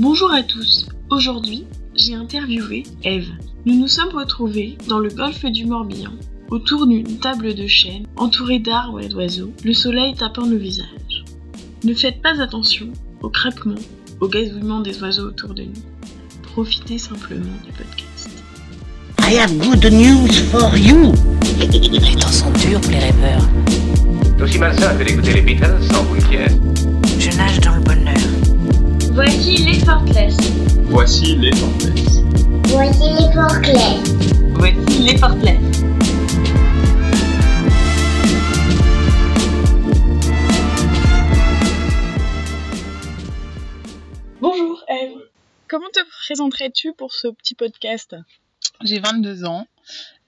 Bonjour à tous. Aujourd'hui, j'ai interviewé Eve. Nous nous sommes retrouvés dans le golfe du Morbihan, autour d'une table de chêne, entourée d'arbres et d'oiseaux, le soleil tapant nos visages. Ne faites pas attention au craquement, au gazouillement des oiseaux autour de nous. Profitez simplement du podcast. I have good news for you. Les temps sont durs pour les rêveurs. C'est aussi malsain que d'écouter les Beatles sans vous Je nage dans le bonheur. Voici les Fortless. Voici les Fortless. Voici les Fortless. Voici les Fortless. Bonjour Eve. Comment te présenterais-tu pour ce petit podcast? J'ai 22 ans.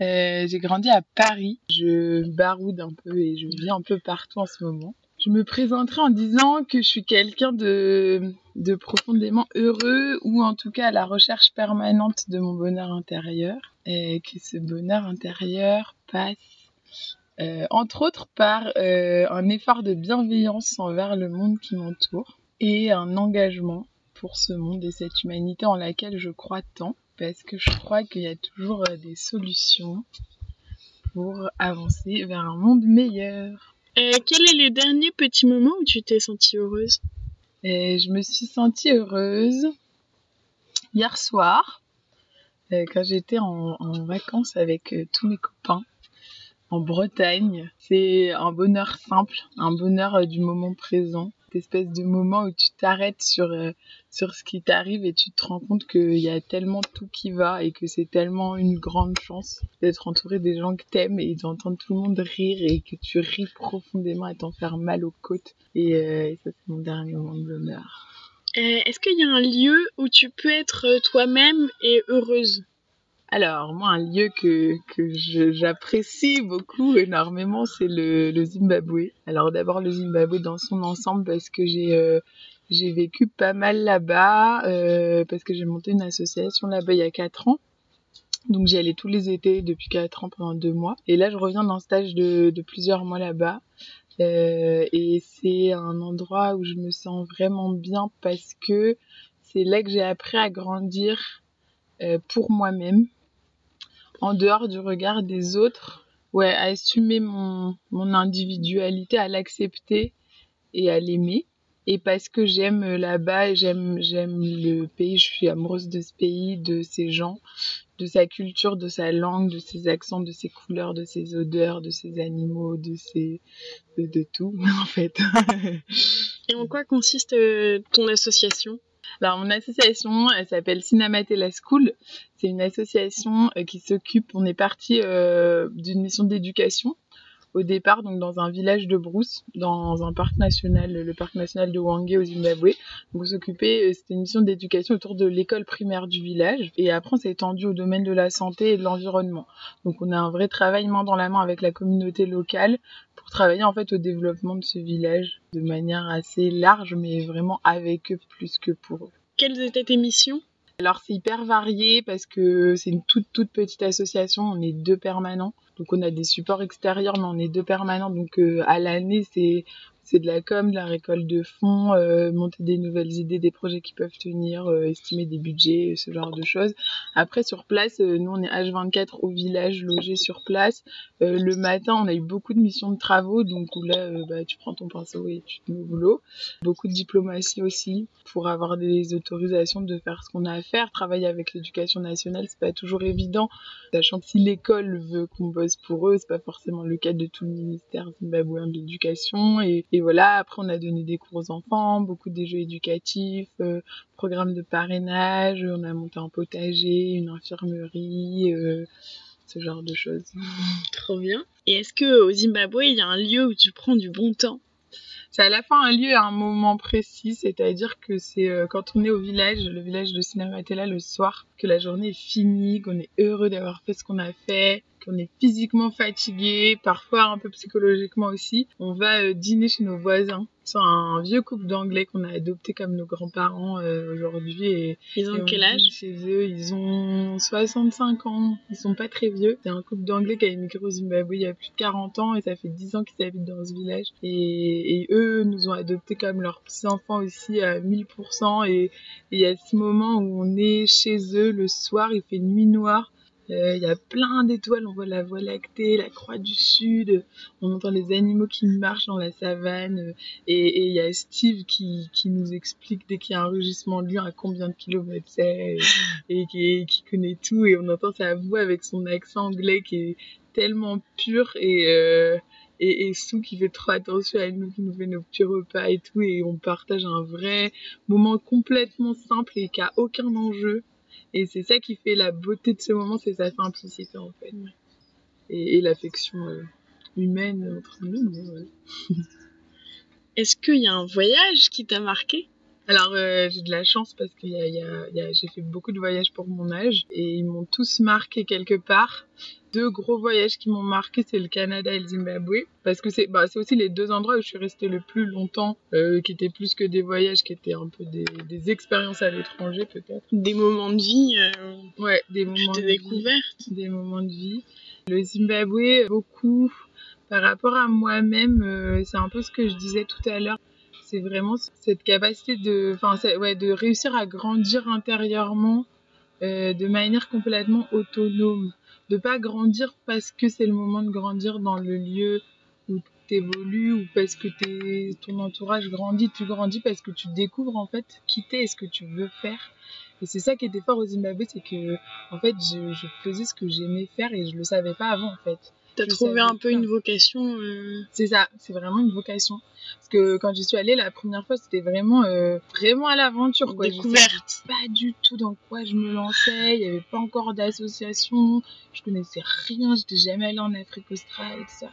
Euh, j'ai grandi à Paris. Je baroude un peu et je vis un peu partout en ce moment. Je me présenterai en disant que je suis quelqu'un de, profondément heureux ou en tout cas à la recherche permanente de mon bonheur intérieur et que ce bonheur intérieur passe euh, entre autres par euh, un effort de bienveillance envers le monde qui m'entoure et un engagement pour ce monde et cette humanité en laquelle je crois tant parce que je crois qu'il y a toujours euh, des solutions pour avancer vers un monde meilleur. Euh, quel est le dernier petit moment où tu t'es sentie heureuse Et je me suis sentie heureuse hier soir euh, quand j'étais en, vacances avec euh, tous mes copains en Bretagne. C'est un bonheur simple, un bonheur euh, du moment présent. Cette espèce de moment où tu t'arrêtes sur, euh, sur ce qui t'arrive et tu te rends compte qu'il y a tellement tout qui va et que c'est tellement une grande chance d'être entouré des gens que t'aimes et d'entendre tout le monde rire et que tu ris profondément à t'en faire mal aux côtes. Et, euh, et ça, c'est mon dernier moment de bonheur. Est-ce qu'il y a un lieu où tu peux être toi-même et heureuse? Alors, moi, un lieu que, que j'apprécie beaucoup, énormément, c'est le, le Zimbabwe. Alors, d'abord, le Zimbabwe dans son ensemble, parce que j'ai euh, j'ai vécu pas mal là-bas, euh, parce que j'ai monté une association là-bas il y a 4 ans. Donc, j'y allais tous les étés depuis 4 ans pendant deux mois. Et là, je reviens d'un stage de, de plusieurs mois là-bas. Euh, et c'est un endroit où je me sens vraiment bien parce que c'est là que j'ai appris à grandir euh, pour moi-même en dehors du regard des autres, ouais, à assumer mon, mon individualité, à l'accepter et à l'aimer. Et parce que j'aime là-bas, j'aime, le pays, je suis amoureuse de ce pays, de ses gens, de sa culture, de sa langue, de ses accents, de ses couleurs, de ses odeurs, de ses animaux, de ses, de, de tout, en fait. Et en quoi consiste euh, ton association? Alors, mon association, elle s'appelle Cinematella School. C'est une association euh, qui s'occupe, on est parti euh, d'une mission d'éducation au départ, donc dans un village de brousse, dans un parc national, le parc national de Hwange au Zimbabwe. Donc, on s'occupait, euh, c'était une mission d'éducation autour de l'école primaire du village. Et après, on s'est étendu au domaine de la santé et de l'environnement. Donc, on a un vrai travail main dans la main avec la communauté locale pour travailler en fait au développement de ce village de manière assez large, mais vraiment avec eux plus que pour eux. Quelles étaient tes missions? Alors c'est hyper varié parce que c'est une toute toute petite association, on est deux permanents. Donc on a des supports extérieurs mais on est deux permanents donc euh, à l'année c'est c'est de la com, de la récolte de fonds, euh, monter des nouvelles idées, des projets qui peuvent tenir, euh, estimer des budgets, ce genre de choses. Après sur place, euh, nous on est H24 au village, logés sur place. Le matin, on a eu beaucoup de missions de travaux, donc où là, bah, tu prends ton pinceau et tu te mets au boulot. Beaucoup de diplomatie aussi pour avoir des autorisations de faire ce qu'on a à faire. Travailler avec l'éducation nationale, c'est pas toujours évident, sachant que si l'école veut qu'on bosse pour eux, c'est pas forcément le cas de tout le ministère zimbabwéen de l'éducation. Et voilà, après on a donné des cours aux enfants, beaucoup des jeux éducatifs, euh, programme de parrainage, on a monté un potager, une infirmerie. euh, ce genre de choses. Trop bien. Et est-ce que au Zimbabwe, il y a un lieu où tu prends du bon temps? C'est à la fin un lieu à un moment précis, c'est-à-dire que c'est euh, quand on est au village, le village de Cinematella le soir, que la journée est finie, qu'on est heureux d'avoir fait ce qu'on a fait, qu'on est physiquement fatigué, parfois un peu psychologiquement aussi, on va euh, dîner chez nos voisins. C'est un vieux couple d'anglais qu'on a adopté comme nos grands-parents euh, aujourd'hui. Et, Ils ont et quel âge? Chez eux, ils ont 65 ans. Ils sont pas très vieux. C'est un couple d'anglais qui a émigré au Zimbabwe il y a plus de 40 ans et ça fait 10 ans qu'ils habitent dans ce village. Et, et eux nous ont adoptés comme leurs petits-enfants aussi à 1000%. Et et il y a ce moment où on est chez eux le soir, il fait nuit noire. Euh, Il y a plein d'étoiles, on voit la voie lactée, la croix du sud, on entend les animaux qui marchent dans la savane. euh, Et il y a Steve qui, qui nous explique dès qu'il y a un rugissement de lion à combien de kilomètres c'est et, qui, connaît tout. Et on entend sa voix avec son accent anglais qui est tellement pur et, euh, et, et Sue qui fait trop attention à nous, qui nous fait nos petits repas et tout. Et on partage un vrai moment complètement simple et qui a aucun enjeu. Et c'est ça qui fait la beauté de ce moment, c'est sa simplicité en fait. Et, et l'affection euh, humaine entre nous. Est-ce qu'il y a un voyage qui t'a marqué? Alors euh, j'ai de la chance parce que y a, y a- y a- j'ai fait beaucoup de voyages pour mon âge et ils m'ont tous marqué quelque part. Deux gros voyages qui m'ont marqué, c'est le Canada et le Zimbabwe. Parce que c'est bah, c'est aussi les deux endroits où je suis restée le plus longtemps, euh, qui étaient plus que des voyages, qui étaient un peu des, des expériences à l'étranger peut-être. Des moments de vie euh, Ouais, des moments de découverte des moments de vie. Le Zimbabwe, beaucoup par rapport à moi-même, c'est un peu ce que je disais tout à l'heure. C'est vraiment cette capacité de, ouais, de réussir à grandir intérieurement euh, de manière complètement autonome. De pas grandir parce que c'est le moment de grandir dans le lieu où tu évolues ou parce que ton entourage grandit. Tu grandis parce que tu découvres en fait qui t'es et ce que tu veux faire. Et c'est ça qui était fort au Zimbabwe, c'est que en fait, je, je faisais ce que j'aimais faire et je le savais pas avant en fait. T'as Je trouvé un peu une vocation euh, C'est ça, c'est vraiment une vocation. Parce que quand j'y suis allée la première fois, c'était vraiment, euh, vraiment à l'aventure. quoi. Je découverte savais pas du tout dans quoi je me lançais. Il y avait pas encore d'association. Je connaissais rien. J'étais jamais allée en Afrique australe et tout ça.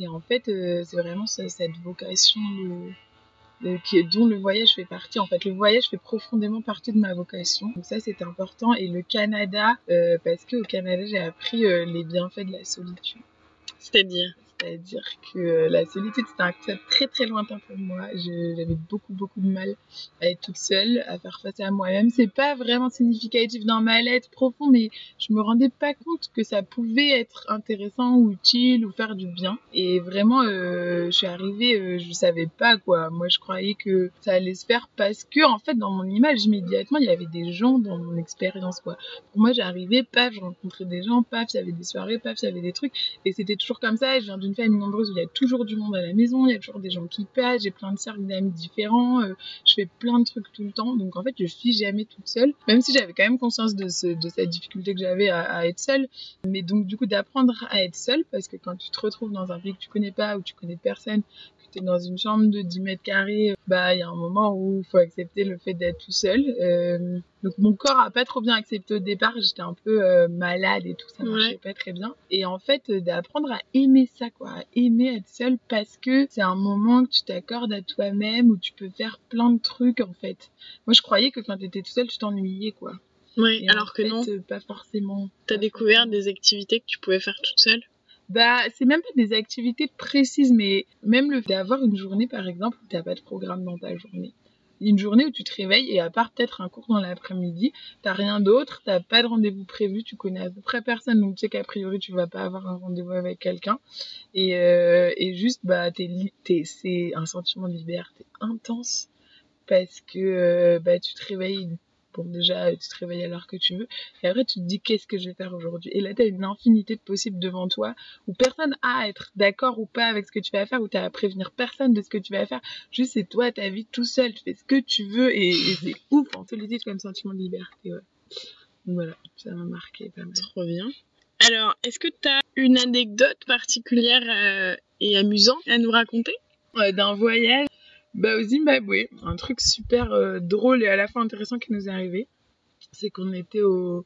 Et en fait, euh, c'est vraiment ça- cette vocation de- qui dont le voyage fait partie. En fait, le voyage fait profondément partie de ma vocation. Donc ça, c'était important. Et le Canada, euh, parce que au Canada, j'ai appris euh, les bienfaits de la solitude. C'est-à-dire? C'est-à-dire que euh, la solitude, c'était un concept très très lointain pour moi. J'avais beaucoup beaucoup de mal à être toute seule, à faire face à moi-même. C'est pas vraiment significatif dans ma lettre profond, mais je me rendais pas compte que ça pouvait être intéressant ou utile ou faire du bien. Et vraiment, euh, je suis arrivée, euh, je savais pas quoi. Moi, je croyais que ça allait se faire parce que, en fait, dans mon image, immédiatement, il y avait des gens dans mon expérience quoi. Pour moi, j'arrivais, paf, je rencontrais des gens, paf, avait des soirées, paf, avait des trucs. Et c'était toujours comme ça. Je viens d'une famille nombreuse où il y a toujours du monde à la maison, il y a toujours des gens qui passent, j'ai plein de cercles d'amis différents, euh, je fais plein de trucs tout le temps. Donc en fait, je suis jamais toute seule, même si j'avais quand même conscience de, ce, de cette difficulté que j'avais à, à être seule. Mais donc du coup, d'apprendre à être seule, parce que quand tu te retrouves dans un pays que tu connais pas, où tu connais personne, dans une chambre de 10 mètres carrés, bah il y a un moment où il faut accepter le fait d'être tout seul. Euh, donc mon corps a pas trop bien accepté au départ, j'étais un peu euh, malade et tout, ça marchait Ouais. pas très bien. Et en fait, euh, d'apprendre à aimer ça, quoi, à aimer être seule parce que c'est un moment que tu t'accordes à toi-même où tu peux faire plein de trucs en fait. Moi, je croyais que quand tu étais tout seul, tu t'ennuyais quoi. Oui, alors que fait, non. pas forcément. T'as découvert des activités que tu pouvais faire toute seule Bah, c'est même pas des activités précises, mais même le fait d'avoir une journée, par exemple, où t'as pas de programme dans ta journée. Une journée où tu te réveilles et à part peut-être un cours dans l'après-midi, t'as rien d'autre, t'as pas de rendez-vous prévu, tu connais à peu près personne, donc tu sais qu'a priori tu vas pas avoir un rendez-vous avec quelqu'un. Et, euh, et juste, bah, t'es, li- t'es, c'est un sentiment de liberté intense parce que euh, bah, tu te réveilles, bon déjà tu te réveilles à l'heure que tu veux, et après tu te dis qu'est-ce que je vais faire aujourd'hui? Et là t'as une infinité de possibles devant toi où personne a à être d'accord ou pas avec ce que tu vas faire, où t'as à prévenir personne de ce que tu vas faire. Juste c'est toi ta vie tout seul, tu fais ce que tu veux et, et c'est ouf en solitude comme sentiment de liberté. Ouais. Donc voilà, ça m'a marqué pas mal. Trop bien. Alors, est-ce que t'as une anecdote particulière euh, et amusante à nous raconter? D'un voyage bah, au Zimbabwe. Un truc super euh, drôle et à la fois intéressant qui nous est arrivé, c'est qu'on était au,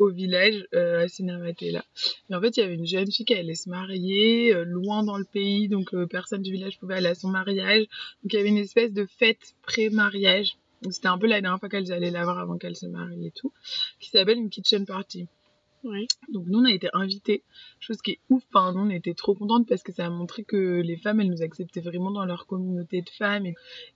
village euh, à Sinamatela. Et en fait, il y avait une jeune fille qui allait se marier euh, loin dans le pays, donc euh, personne du village pouvait aller à son mariage. Donc il y avait une espèce de fête pré-mariage. C'était un peu la dernière fois qu'elles allaient la voir avant qu'elle se marie et tout, qui s'appelle une kitchen party. Donc nous, on a été invités, chose qui est ouf. Enfin, nous, on était trop contentes parce que ça a montré que les femmes, elles nous acceptaient vraiment dans leur communauté de femmes.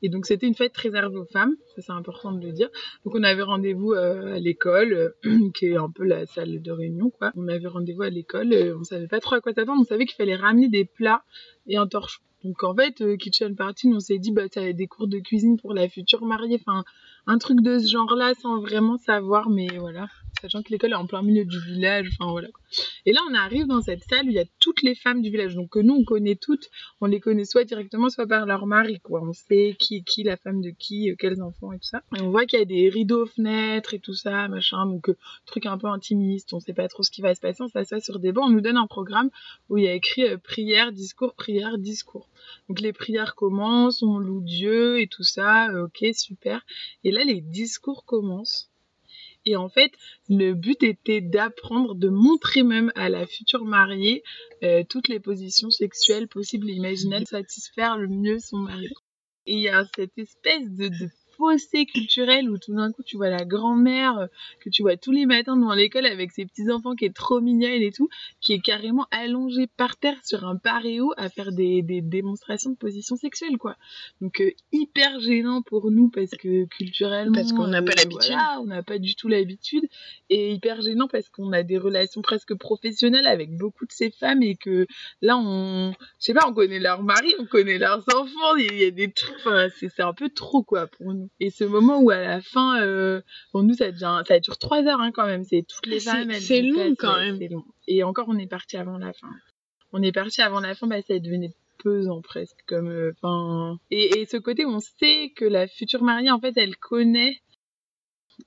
Et, donc c'était une fête réservée aux femmes, ça c'est important de le dire. Donc on avait rendez-vous euh, à l'école, euh, qui est un peu la salle de réunion, quoi. On avait rendez-vous à l'école, euh, on savait pas trop à quoi s'attendre, on savait qu'il fallait ramener des plats et un torchon. Donc en fait, euh, Kitchen Party, on s'est dit, bah être des cours de cuisine pour la future mariée, enfin un truc de ce genre-là sans vraiment savoir, mais voilà, sachant que l'école est en plein milieu du village, enfin voilà. Et là, on arrive dans cette salle où il y a toutes les femmes du village, donc que nous on connaît toutes, on les connaît soit directement, soit par leur mari, quoi. On sait qui est qui, la femme de qui, euh, quels enfants et tout ça. Et on voit qu'il y a des rideaux aux fenêtres et tout ça, machin, donc euh, truc un peu intimiste, on sait pas trop ce qui va se passer, on s'assoit sur des bancs, on nous donne un programme où il y a écrit euh, prière, discours, prière, discours. Donc les prières commencent, on loue Dieu et tout ça, euh, ok, super. Et là, les discours commencent. Et en fait, le but était d'apprendre, de montrer même à la future mariée euh, toutes les positions sexuelles possibles et imaginables, satisfaire le mieux son mari. Et il y a cette espèce de, de fossé culturel où tout d'un coup tu vois la grand-mère euh, que tu vois tous les matins devant l'école avec ses petits enfants qui est trop mignonne et tout, qui est carrément allongée par terre sur un paréo à faire des, des démonstrations de position sexuelle quoi. Donc euh, hyper gênant pour nous parce que culturellement Parce qu'on n'a pas euh, l'habitude. voilà, on n'a pas du tout l'habitude et hyper gênant parce qu'on a des relations presque professionnelles avec beaucoup de ces femmes et que là on je sais pas on connaît leurs maris on connaît leurs enfants il y a des trucs enfin c'est c'est un peu trop quoi pour nous et ce moment où à la fin euh, pour nous ça devient ça dure trois heures hein, quand même c'est toutes les femmes c'est long quand même. c'est long. et encore on est parti avant la fin on est parti avant la fin bah ça devenait pesant presque comme euh, enfin et, et ce côté où on sait que la future mariée en fait elle connaît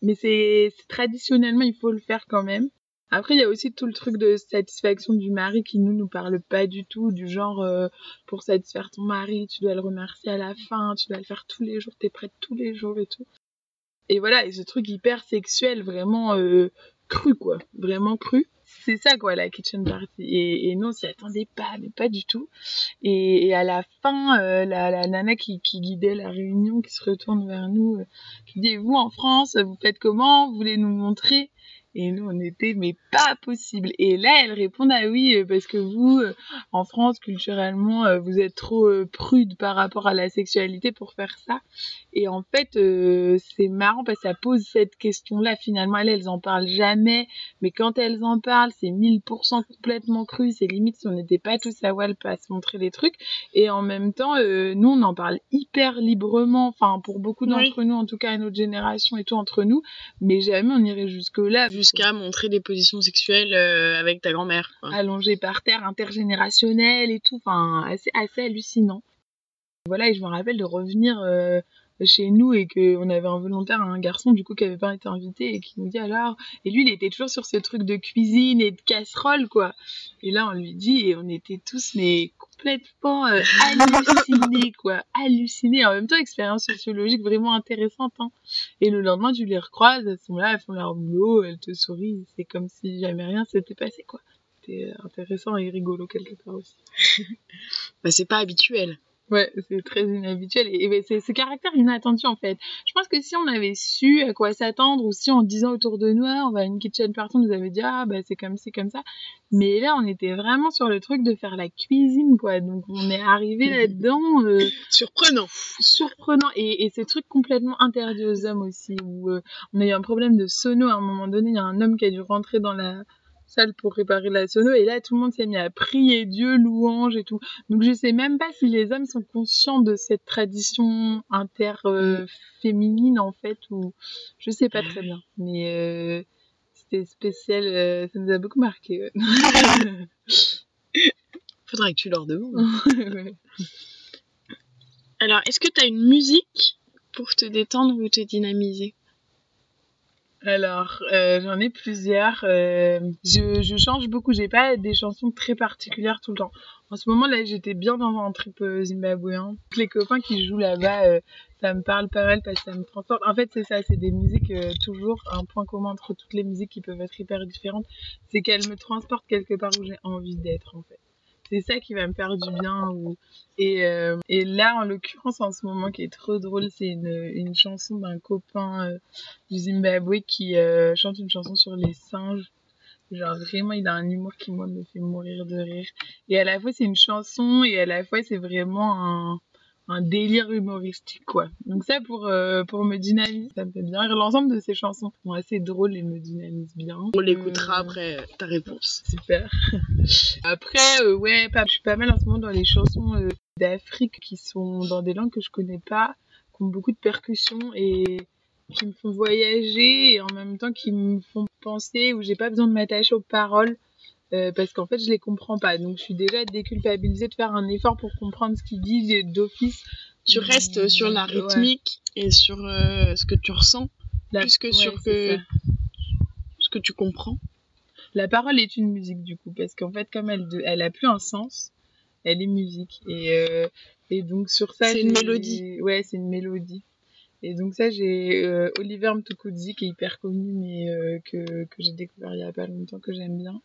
mais c'est- traditionnellement il faut le faire quand même après, il y a aussi tout le truc de satisfaction du mari qui nous nous parle pas du tout, du genre euh, pour satisfaire ton mari, tu dois le remercier à la fin, tu dois le faire tous les jours, t'es prête tous les jours et tout. Et voilà, et ce truc hyper sexuel, vraiment euh, cru quoi, vraiment cru. C'est ça quoi la kitchen party. Et, et nous on s'y attendait pas, mais pas du tout. Et, à la fin, euh, la, nana qui, qui guidait la réunion, qui se retourne vers nous, qui dit vous en France, vous faites comment? Vous voulez nous montrer? Et nous, on était, mais pas possible. Et là, elle répond, ah oui, euh, parce que vous, euh, en France, culturellement, euh, vous êtes trop prude par rapport à la sexualité pour faire ça. Et en fait, euh, c'est marrant parce que ça pose cette question-là. Finalement, elles, elles en parlent jamais. Mais quand elles en parlent, c'est 1000% complètement cru. C'est limite si on n'était pas tous à Walp à se montrer les trucs. Et en même temps, euh, nous, on en parle hyper librement. Enfin, pour beaucoup Oui. d'entre nous, en tout cas à notre génération et tout, entre nous. Mais jamais on irait jusque-là. Jusqu'à montrer des positions sexuelles euh, avec ta grand-mère. quoi. allongé par terre, intergénérationnel et tout, enfin assez, assez hallucinant. Voilà, et je me rappelle de revenir euh, chez nous et qu'on avait un volontaire, un garçon du coup qui avait pas été invité et qui nous dit alors, et lui il était toujours sur ce truc de cuisine et de casserole quoi. Et là on lui dit et on était tous mais complètement euh, hallucinés quoi, hallucinés. En même temps expérience sociologique vraiment intéressante. Hein. Et le lendemain tu les recroises, elles sont là, elles font leur boulot, elles te sourient, c'est comme si jamais rien s'était passé quoi c'était intéressant et rigolo quelque part aussi. Bah, c'est pas habituel. Ouais, c'est très inhabituel et, et c'est ce caractère inattendu en fait. Je pense que si on avait su à quoi s'attendre ou si en disant autour de nous, ah, on va à une kitchen party, on nous avait dit ah bah c'est comme ci comme ça. Mais là on était vraiment sur le truc de faire la cuisine quoi. Donc on est arrivé là-dedans euh, Surprenant. surprenant et, et ces trucs complètement interdits aux hommes aussi où euh, on a eu un problème de sono à un moment donné, il y a un homme qui a dû rentrer dans la salle pour réparer la sono et là tout le monde s'est mis à prier Dieu, louange et tout. Donc je sais même pas si les hommes sont conscients de cette tradition inter euh, féminine en fait ou je sais pas très bien mais euh, c'était spécial, euh, ça nous a beaucoup marqué. ouais. Faudrait que tu leur demandes. Ouais. Alors, est-ce que t'as une musique pour te détendre ou te dynamiser? Alors, euh, j'en ai plusieurs. euh, je, je change beaucoup. J'ai pas des chansons très particulières tout le temps. En ce moment là, j'étais bien dans un trip euh, zimbabwéen. Les copains qui jouent là-bas, euh, ça me parle pas mal parce que ça me transporte. En fait, c'est ça, c'est des musiques euh, toujours un point commun entre toutes les musiques qui peuvent être hyper différentes, c'est qu'elles me transportent quelque part où j'ai envie d'être en fait. C'est ça qui va me faire du bien. Euh, et là, en l'occurrence, en ce moment, qui est trop drôle, c'est une, une chanson d'un copain euh, du Zimbabwe qui euh, chante une chanson sur les singes. Genre vraiment, il a un humour qui moi me fait mourir de rire. Et à la fois c'est une chanson et à la fois c'est vraiment un, un délire humoristique quoi. Donc ça pour euh, pour me dynamiser, ça me fait bien rire. L'ensemble de ces chansons sont assez drôles et me dynamisent bien. On l'écoutera Euh, après ta réponse. Super. Après, euh, ouais, pas, je suis pas mal en ce moment dans les chansons d'Afrique qui sont dans des langues que je connais pas, qui ont beaucoup de percussions et qui me font voyager et en même temps qui me font penser où j'ai pas besoin de m'attacher aux paroles euh, parce qu'en fait je les comprends pas. Donc je suis déjà déculpabilisée de faire un effort pour comprendre ce qu'il dit et d'office. Tu restes sur la Ouais. rythmique et sur euh, ce que tu ressens, La- plus que ouais, sur c'est que ça. ce que tu comprends. La parole est une musique du coup, parce qu'en fait, comme elle, de- elle a plus un sens, elle est musique. Et, euh, et donc sur ça, C'est une mélodie. Ouais, c'est une mélodie. Et donc ça, j'ai euh, Oliver Mtukudzi qui est hyper connu, mais euh, que, que j'ai découvert il y a pas longtemps, que j'aime bien.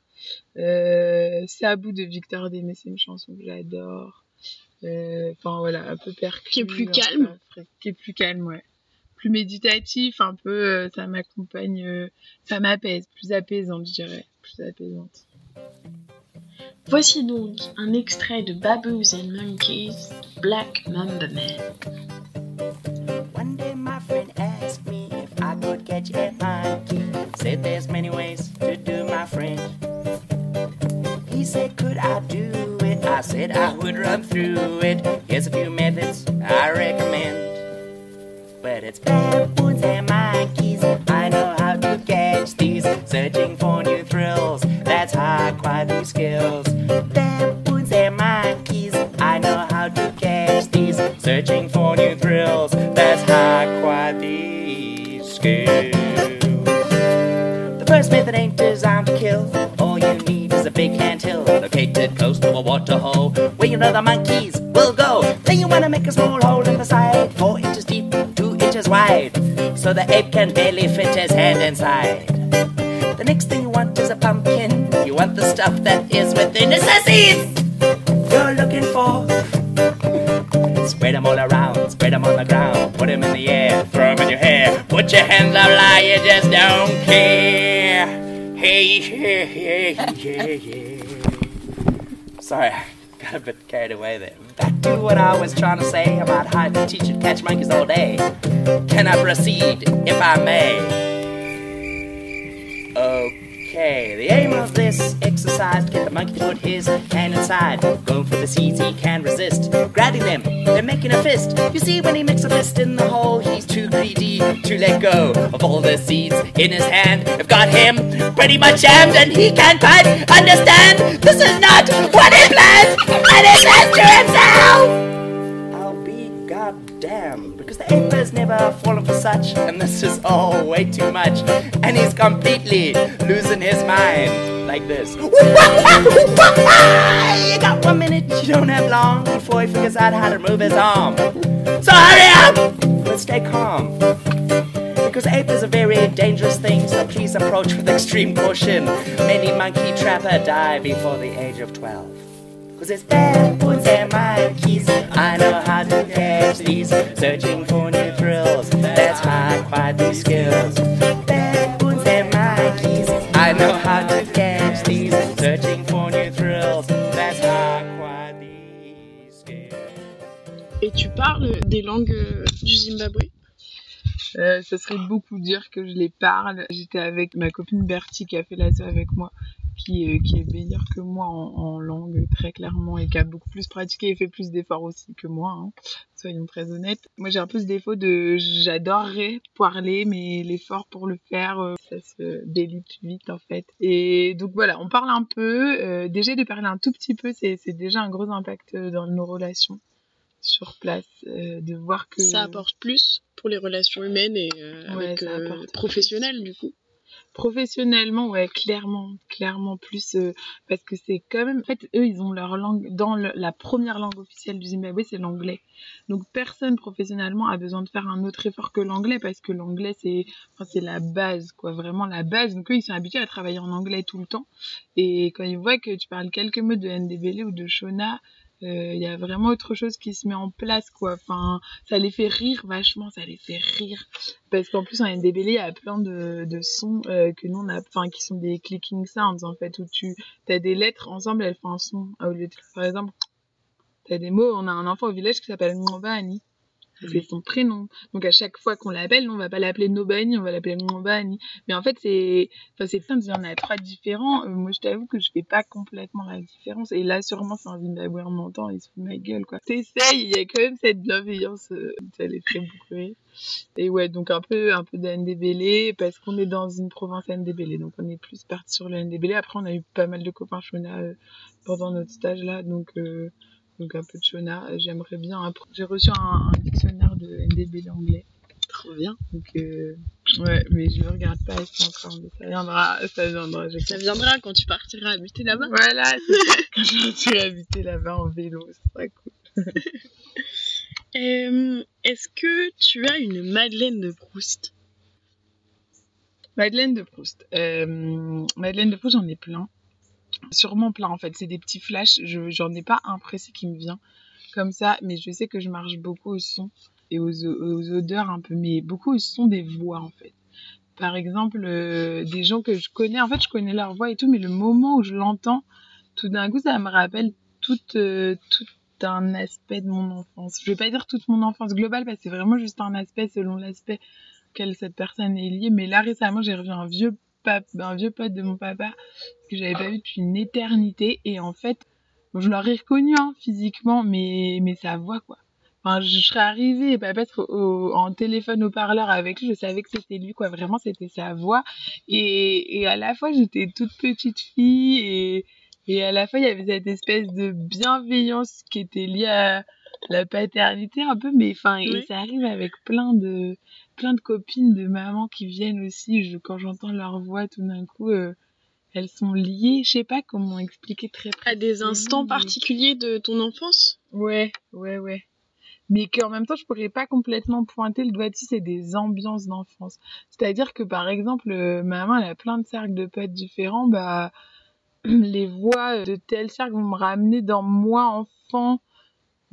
Euh, Sabou de Victor Démé, c'est une chanson que j'adore. Euh, Enfin voilà, un peu percu. Qui est plus calme. Qui est plus calme, ouais. Plus méditatif, un peu, ça m'accompagne, ça m'apaise, plus apaisante, je dirais. Plus apaisante. Voici donc un extrait de Baboos and Monkeys, Black Mamba Man. One day my friend asked me if I could catch a monkey. Said there's many ways to do my friend. He said, could I do it? I said I would run through it. Here's a few methods I recommend. But it's baboons and monkeys. I know how to catch these. Searching for new thrills. That's how I acquire these skills. Baboons and monkeys. I know how to catch these. Searching for new thrills. Close to a water hole where you know the monkeys will go. Then you wanna make a small hole in the side, four inches deep, two inches wide, so the ape can barely fit his hand inside. The next thing you want is a pumpkin. You want the stuff that is within the seeds you're looking for. Spread them all around, spread them on the ground, put them in the air, throw them in your hair. Put your hands up like you just don't care. Hey, hey, hey, hey, hey. Sorry, I got a bit carried away there. Back to what I was trying to say about how to teach to catch monkeys all day. Can I proceed, if I may? Okay, the aim of this exercise to get the monkey to put his hand inside. Going for the seeds he can resist. Grabbing them, they're making a fist. You see, when he makes a fist in the hole, he's too greedy to let go of all the seeds in his hand. I've got him pretty much jammed, and he can't quite understand. This is not what he planned, and he says to himself. I'll be goddamn has never fallen for such, and this is all way too much, and he's completely losing his mind like this. you got one minute, you don't have long before he figures out how to move his arm. So hurry up, but stay calm. Because ape is a very dangerous thing, so please approach with extreme caution. Many monkey trapper die before the age of 12. Cause it's baboons and monkeys. I know how to catch these. Searching for new thrills. That's how I acquired these skills. Baboons and monkeys. I know how to catch these. Searching for new thrills. That's how I acquired these skills. Et tu parles des langues euh, du Zimbabwe? Euh, ça serait beaucoup dire que je les parle. J'étais avec ma copine Bertie qui a fait l'assaut avec moi, qui, qui est meilleure que moi en, en langue, très clairement, et qui a beaucoup plus pratiqué et fait plus d'efforts aussi que moi, hein, soyons très honnêtes. Moi, j'ai un peu ce défaut de j'adorerais parler, mais l'effort pour le faire, euh, ça se délite vite en fait. Et donc voilà, on parle un peu. euh, déjà de parler un tout petit peu, c'est déjà un gros impact euh, dans nos relations sur place, euh, de voir que Ça apporte plus pour les relations humaines et euh, Ouais, avec euh, professionnelles du coup. Professionnellement, ouais, clairement, clairement plus euh, parce que c'est quand même. En fait, eux, ils ont leur langue dans la première langue officielle du Zimbabwe, c'est l'anglais. Donc personne professionnellement a besoin de faire un autre effort que l'anglais parce que l'anglais c'est, c'est la base, quoi, vraiment la base. Donc eux, ils sont habitués à travailler en anglais tout le temps. Et quand ils voient que tu parles quelques mots de Ndebele ou de Shona, Il y a vraiment autre chose qui se met en place, quoi. Enfin, ça les fait rire vachement, ça les fait rire. Parce qu'en plus, en NDBL, il y a plein de, sons euh, que nous, on a, enfin, qui sont des clicking sounds, en fait, où tu as des lettres ensemble, elles font un son. Par exemple, tu as des mots, on a un enfant au village qui s'appelle C'est son prénom. Donc à chaque fois qu'on l'appelle, on va pas l'appeler Nobani, on va l'appeler Mwambani. Mais en fait, c'est, enfin, c'est plein, il y en a trois différents. Euh, moi, je t'avoue que je fais pas complètement la différence. Et là, sûrement, c'est un Zimbabwe en m'entend, il se fout de ma gueule, quoi. T'essayes, il y a quand même cette bienveillance, euh, ça les fait beaucoup. Et ouais, donc un peu, un peu de NDBL, parce qu'on est dans une province NDBL. Donc on est plus parti sur le NDBL. Après, on a eu pas mal de copains Shona euh, pendant notre stage là. Donc, euh, donc un peu de Shona. J'aimerais bien. J'ai reçu un, un dictionnaire de NDBL anglais. Trop bien. Donc, euh, ouais, mais je le regarde pas encore. Mais ça viendra, ça viendra. Ça viendra quand tu partiras habiter là-bas. Voilà. Quand je suis habiter là-bas en vélo, c'est pas cool. Euh, Est-ce que tu as une Madeleine de Proust? Madeleine de Proust. Euh, Madeleine de Proust, j'en ai plein. Sûrement plein en fait. C'est des petits flashs. Je, j'en ai pas un précis qui me vient comme ça, mais je sais que je marche beaucoup au son et aux, aux odeurs un peu, mais beaucoup au son des voix en fait. Par exemple, euh, des gens que je connais, en fait, je connais leur voix et tout, mais le moment où je l'entends, tout d'un coup, ça me rappelle tout, euh, tout un aspect de mon enfance. Je vais pas dire toute mon enfance globale parce que c'est vraiment juste un aspect selon l'aspect auquel cette personne est liée. Mais là, récemment, j'ai revu un vieux, un vieux pote de mon papa que j'avais pas vu depuis une éternité. Et en fait, je l'aurais reconnu hein, physiquement, mais, mais sa voix, quoi. Enfin, je serais arrivée pas être au, en téléphone au parleur avec lui, je savais que c'était lui, quoi. Vraiment, c'était sa voix. Et, et à la fois, j'étais toute petite fille et, et à la fois, il y avait cette espèce de bienveillance qui était liée à la paternité un peu, mais enfin, Oui. et ça arrive avec plein de, plein de copines de maman qui viennent aussi. Je, quand j'entends leur voix, tout d'un coup, euh, elles sont liées. Je sais pas comment expliquer très À des instants mais- particuliers de ton enfance? Ouais, ouais, ouais. Mais qu'en même temps, je pourrais pas complètement pointer le doigt dessus, c'est des ambiances d'enfance. C'est-à-dire que, par exemple, euh, ma maman, elle a plein de cercles de potes différents, bah, les voix de tel cercle vont me ramener dans moi, enfant,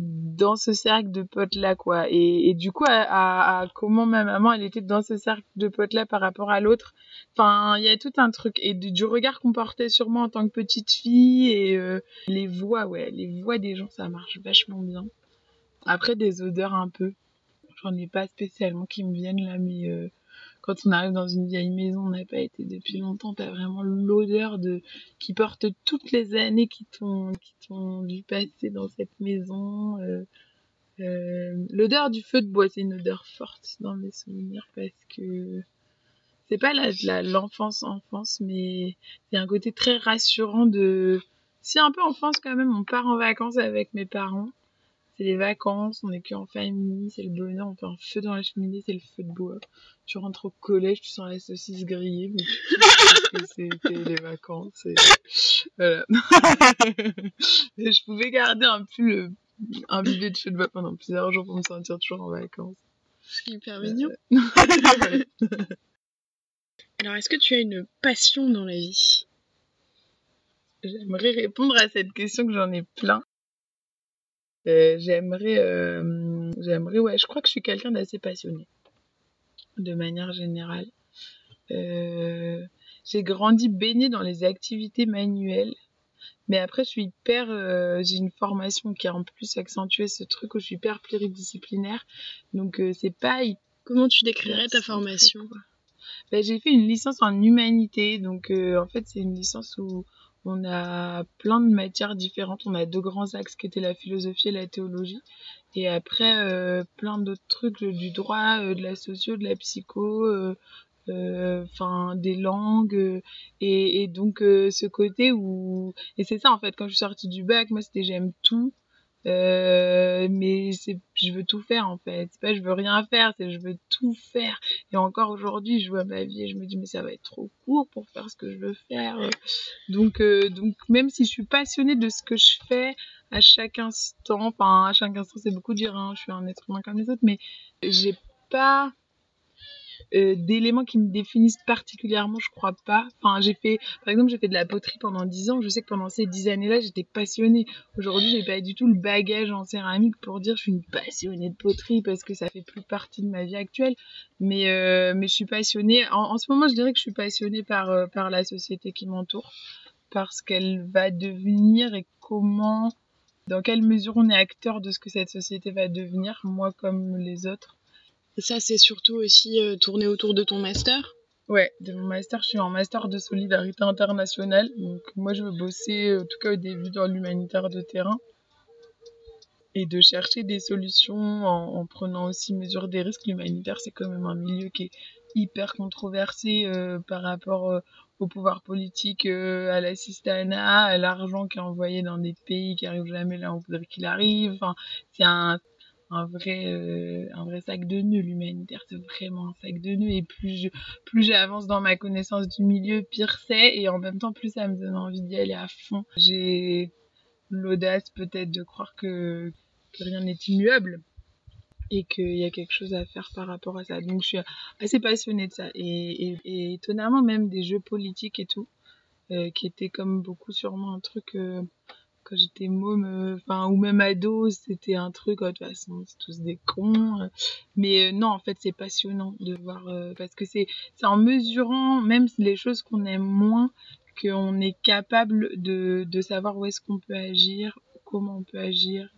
dans ce cercle de potes-là, quoi. Et, et du coup, à, à- comment ma maman, elle était dans ce cercle de potes-là par rapport à l'autre. Enfin, il y a tout un truc. Et du, du regard qu'on portait sur moi en tant que petite fille, et euh, les voix, ouais, les voix des gens, ça marche vachement bien. Après, des odeurs un peu. J'en ai pas spécialement qui me viennent là, mais euh, quand on arrive dans une vieille maison, on n'a pas été depuis longtemps, t'as vraiment l'odeur de qui porte toutes les années qui t'ont qui t'ont vu passer dans cette maison. euh, euh, l'odeur du feu de bois, c'est une odeur forte dans mes souvenirs parce que c'est pas la- l'enfance enfance, mais c'est un côté très rassurant de si un peu enfance quand même. On part en vacances avec mes parents. C'est les vacances, on est que en famille, c'est le bonheur, on fait un feu dans la cheminée, c'est le feu de bois. Tu rentres au collège, tu sens la saucisse grillée, mais tu que c'était les vacances. Et... Voilà. Et je pouvais garder un peu le, un bibet de bois pendant plusieurs jours pour me sentir toujours en vacances. C'est hyper mignon. Alors, est-ce que tu as une passion dans la vie? J'aimerais répondre à cette question que j'en ai plein. Euh, j'aimerais, euh, j'aimerais, ouais, je crois que je suis quelqu'un d'assez passionné, de manière générale. Euh, j'ai grandi baignée dans les activités manuelles, mais après je suis hyper, euh, j'ai une formation qui a en plus accentué ce truc où je suis hyper pluridisciplinaire, donc euh, c'est pas hyper Comment tu décrirais ta formation ben, j'ai fait une licence en humanité, donc en fait c'est une licence où on a plein de matières différentes. On a deux grands axes qui étaient la philosophie et la théologie, et après euh, plein d'autres trucs, euh, du droit, euh, de la socio, de la psycho, enfin des langues, et, et donc ce côté où et c'est ça en fait quand je suis sortie du bac, moi c'était j'aime tout. Mais c'est je veux tout faire en fait c'est pas je veux rien faire c'est je veux tout faire et encore aujourd'hui je vois ma vie et je me dis mais ça va être trop court pour faire ce que je veux faire donc donc même si je suis passionnée de ce que je fais à chaque instant enfin à chaque instant c'est beaucoup dire hein, je suis un être humain comme les autres mais j'ai pas euh, d'éléments qui me définissent particulièrement, je crois pas. Enfin, j'ai fait, par exemple, j'ai fait de la poterie pendant 10 ans. Je sais que pendant ces 10 années-là, j'étais passionnée. Aujourd'hui, j'ai pas du tout le bagage en céramique pour dire je suis une passionnée de poterie parce que ça fait plus partie de ma vie actuelle. Mais, euh, mais je suis passionnée. En, ce moment, je dirais que je suis passionnée par, euh, par la société qui m'entoure, parce qu'elle va devenir et comment, dans quelle mesure on est acteur de ce que cette société va devenir, moi comme les autres? Ça, c'est surtout aussi euh, tourné autour de ton master? Ouais, de mon master, je suis en master de solidarité internationale. Donc, moi, je veux bosser, en tout cas au début, dans l'humanitaire de terrain. Et de chercher des solutions en, en prenant aussi mesure des risques. L'humanitaire, c'est quand même un milieu qui est hyper controversé euh, par rapport euh, au pouvoir politique, euh, à l'assistanat, à l'argent qui est envoyé dans des pays qui arrivent jamais là où on voudrait qu'il arrive. Enfin, c'est un un vrai euh, un vrai sac de nœuds l'humanitaire c'est vraiment un sac de nœuds. Et plus plus j'avance dans ma connaissance du milieu pire c'est. Et en même temps plus ça me donne envie d'y aller à fond. J'ai l'audace peut-être de croire que, que rien n'est immuable et qu'il y a quelque chose à faire par rapport à ça donc je suis assez passionnée de ça et, étonnamment même des jeux politiques et tout euh, qui étaient comme beaucoup sûrement un truc euh, quand j'étais môme, enfin, ou même ado, c'était un truc, oh, de toute façon, c'est tous des cons. Mais euh, non, en fait, c'est passionnant de voir, euh, parce que c'est en mesurant même les choses qu'on aime moins qu'on est capable de, de savoir où est-ce qu'on peut agir, comment on peut agir,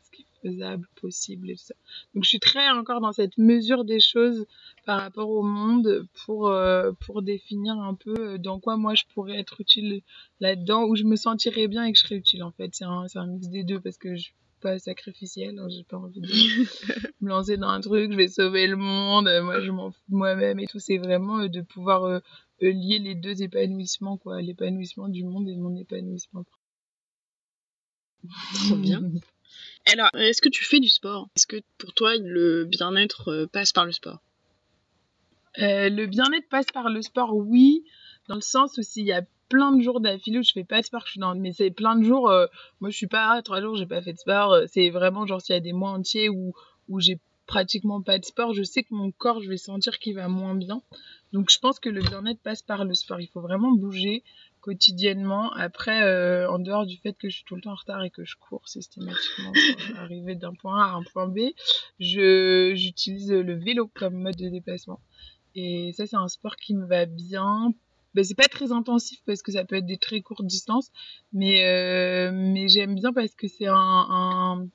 faisable, possible et tout ça. Donc je suis très encore dans cette mesure des choses par rapport au monde pour, euh, pour définir un peu dans quoi moi je pourrais être utile là-dedans, où je me sentirais bien et que je serais utile en fait. C'est un, un mix des deux parce que je suis pas sacrificielle, hein, j'ai pas envie de me lancer dans un truc, je vais sauver le monde, moi je m'en fous de moi-même et tout. C'est vraiment euh, de pouvoir euh, lier les deux épanouissements, quoi, l'épanouissement du monde et mon épanouissement. Trop bien. Alors, est-ce que tu fais du sport? Est-ce que pour toi, le bien-être euh, passe par le sport? Euh, Le bien-être passe par le sport, oui, dans le sens où s'il y a plein de jours d'affilée où je fais pas de sport, je suis dans... mais c'est plein de jours, euh, moi je suis pas, trois jours j'ai pas fait de sport, c'est vraiment genre s'il y a des mois entiers où, où j'ai pratiquement pas de sport, je sais que mon corps, je vais sentir qu'il va moins bien. Donc je pense que le bien-être passe par le sport. Il faut vraiment bouger quotidiennement. Après, euh, en dehors du fait que je suis tout le temps en retard et que je cours systématiquement pour arriver d'un point A à un point B, j'utilise le vélo comme mode de déplacement. Et ça, c'est un sport qui me va bien. Ben, c'est pas très intensif parce que ça peut être des très courtes distances, mais, euh, mais j'aime bien parce que c'est un, un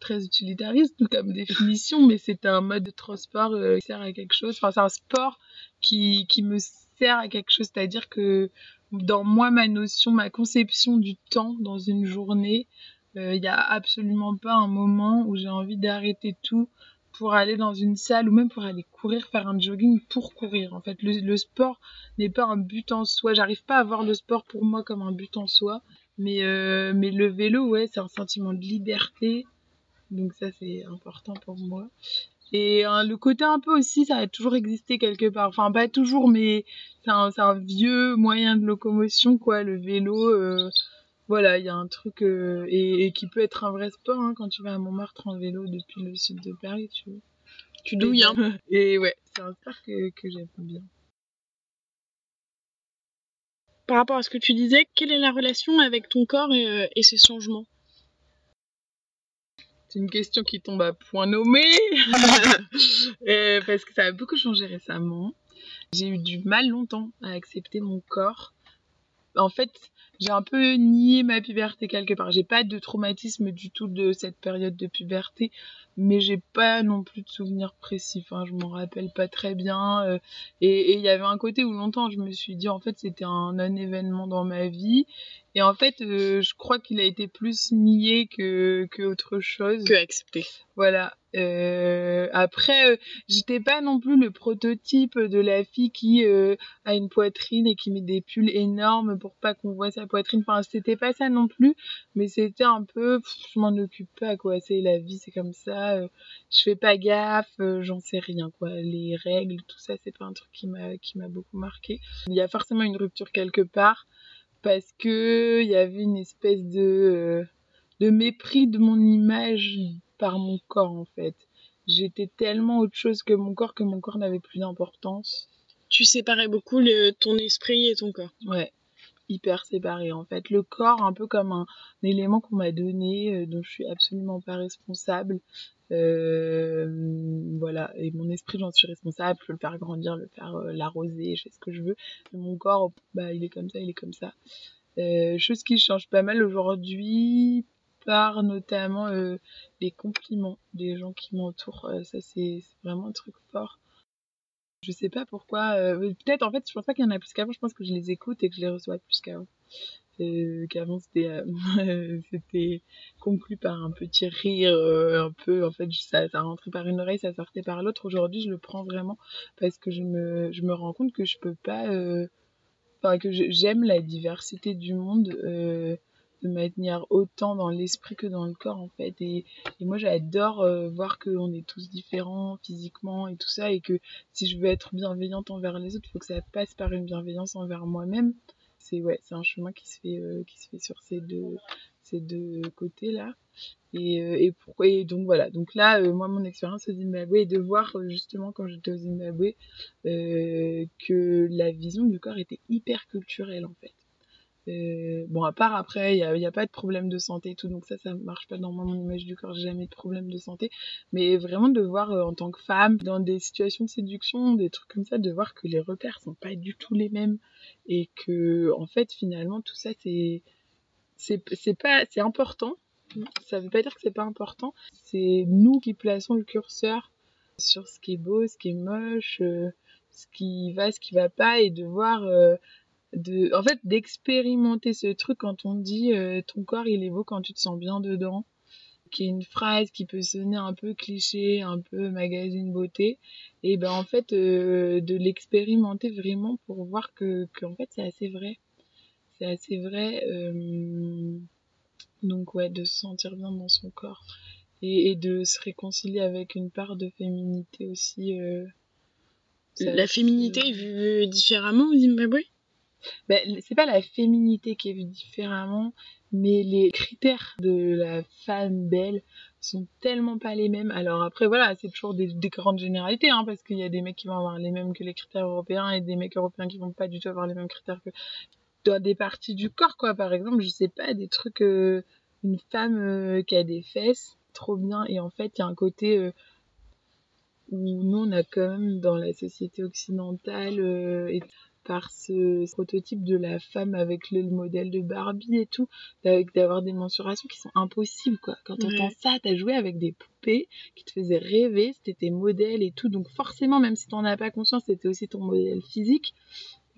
très utilitariste comme définition, mais c'est un mode de transport euh, qui sert à quelque chose. Enfin, c'est un sport qui, qui me sert à quelque chose, c'est-à-dire que dans moi, ma notion, ma conception du temps dans une journée, il euh, n'y a absolument pas un moment où j'ai envie d'arrêter tout pour aller dans une salle ou même pour aller courir, faire un jogging pour courir. En fait, le, sport n'est pas un but en soi. J'arrive pas à voir le sport pour moi comme un but en soi. Mais, euh, mais le vélo, ouais, c'est un sentiment de liberté, donc ça, c'est important pour moi. Et hein, le côté un peu aussi, ça a toujours existé quelque part. Enfin, pas toujours, mais c'est un, un, vieux moyen de locomotion, quoi, le vélo. Euh, voilà, il y a un truc... Euh, et, et, qui peut être un vrai sport, hein, quand tu vas à Montmartre en vélo depuis le sud de Paris, tu Tu douilles, hein. Et ouais, c'est un sport que, que j'aime bien. Par rapport à ce que tu disais, quelle est la relation avec ton corps et, euh, et ses changements? C'est une question qui tombe à point nommé euh, parce que ça a beaucoup changé récemment. J'ai eu du mal longtemps à accepter mon corps. En fait, j'ai un peu nié ma puberté quelque part. J'ai pas de traumatisme du tout de cette période de puberté, mais j'ai pas non plus de souvenirs précis. Enfin, je m'en rappelle pas très bien. Euh, et il y avait un côté où longtemps je me suis dit en fait c'était un événement dans ma vie. Et en fait, euh, je crois qu'il a été plus nié que, que autre chose. Que accepté. Voilà. Euh, après, euh, j'étais pas non plus le prototype de la fille qui euh, a une poitrine et qui met des pulls énormes pour pas qu'on voit sa poitrine. Enfin, c'était pas ça non plus, mais c'était un peu, je m'en occupe pas quoi. C'est la vie, c'est comme ça. euh, je fais pas gaffe, euh, j'en sais rien quoi. Les règles, tout ça, c'est pas un truc qui m'a qui m'a beaucoup marqué. Il y a forcément une rupture quelque part parce que il y avait une espèce de euh, de mépris de mon image par mon corps en fait. j'étais tellement autre chose que mon corps que mon corps n'avait plus d'importance. Tu séparais beaucoup le, ton esprit et ton corps. Ouais, hyper séparé en fait. Le corps, un peu comme un, élément qu'on m'a donné, euh, dont je suis absolument pas responsable. Euh, voilà, et mon esprit, j'en suis responsable. Je peux le faire grandir, le faire euh, l'arroser, je fais ce que je veux. Mais mon corps, bah, il est comme ça, il est comme ça. Chose qui change pas mal aujourd'hui par notamment euh, les compliments des gens qui m'entourent. Euh, ça, c'est vraiment un truc fort. Je sais pas pourquoi. Euh, peut-être, en fait, je pense pas qu'il y en a plus qu'avant. Je pense que je les écoute et que je les reçois plus qu'avant. Qu'avant c'était c'était conclu par un petit rire un peu en fait ça, ça rentrait par une oreille ça sortait par l'autre aujourd'hui je le prends vraiment parce que je me je me rends compte que je peux pas enfin que j'aime la diversité du monde de manière autant dans l'esprit que dans le corps en fait. Et, moi j'adore euh, voir qu'on est tous différents physiquement et tout ça et que si je veux être bienveillante envers les autres il faut que ça passe par une bienveillance envers moi-même. C'est ouais c'est un chemin qui se fait euh, qui se fait sur ces deux ces deux côtés là et, euh, et, et donc voilà. Donc là moi mon expérience au Zimbabwe est de voir justement quand j'étais au Zimbabwe que la vision du corps était hyper culturelle en fait bon, à part après, il n'y a, pas de problème de santé et tout, donc ça, ça marche pas dans mon image du corps, j'ai jamais de problème de santé. Mais vraiment de voir euh, en tant que femme, dans des situations de séduction, des trucs comme ça, de voir que les repères sont pas du tout les mêmes et que, en fait, finalement, tout ça, c'est, c'est, pas, important. Ça veut pas dire que c'est pas important. C'est nous qui plaçons le curseur sur ce qui est beau, ce qui est moche, euh, ce qui va, ce qui va pas, et de voir euh, de en fait d'expérimenter ce truc quand on dit euh, ton corps il est beau quand tu te sens bien dedans. Qui est une phrase qui peut sonner un peu cliché un peu magazine beauté. Et ben en fait euh, de l'expérimenter vraiment pour voir que, que en fait c'est assez vrai. C'est assez vrai euh, donc ouais de se sentir bien dans son corps. Et, et, de se réconcilier avec une part de féminité aussi euh, la féminité est vue différemment au Zimbabwe ben, c'est pas la féminité qui est vue différemment, mais les critères de la femme belle sont tellement pas les mêmes. Alors après, voilà, c'est toujours des, des, grandes généralités, hein, parce qu'il y a des mecs qui vont avoir les mêmes que les critères européens et des mecs européens qui vont pas du tout avoir les mêmes critères que dans des parties du corps, quoi. Par exemple, je sais pas, des trucs, euh, une femme euh, qui a des fesses, trop bien, et en fait, il y a un côté euh, où nous, on a quand même dans la société occidentale, par ce, prototype de la femme avec le, le, modèle de Barbie et tout, d'avoir des mensurations qui sont impossibles, quoi. Quand ouais. on pense ça, t'as joué avec des poupées qui te faisaient rêver, c'était tes modèles et tout, donc forcément, même si t'en as pas conscience, c'était aussi ton modèle physique,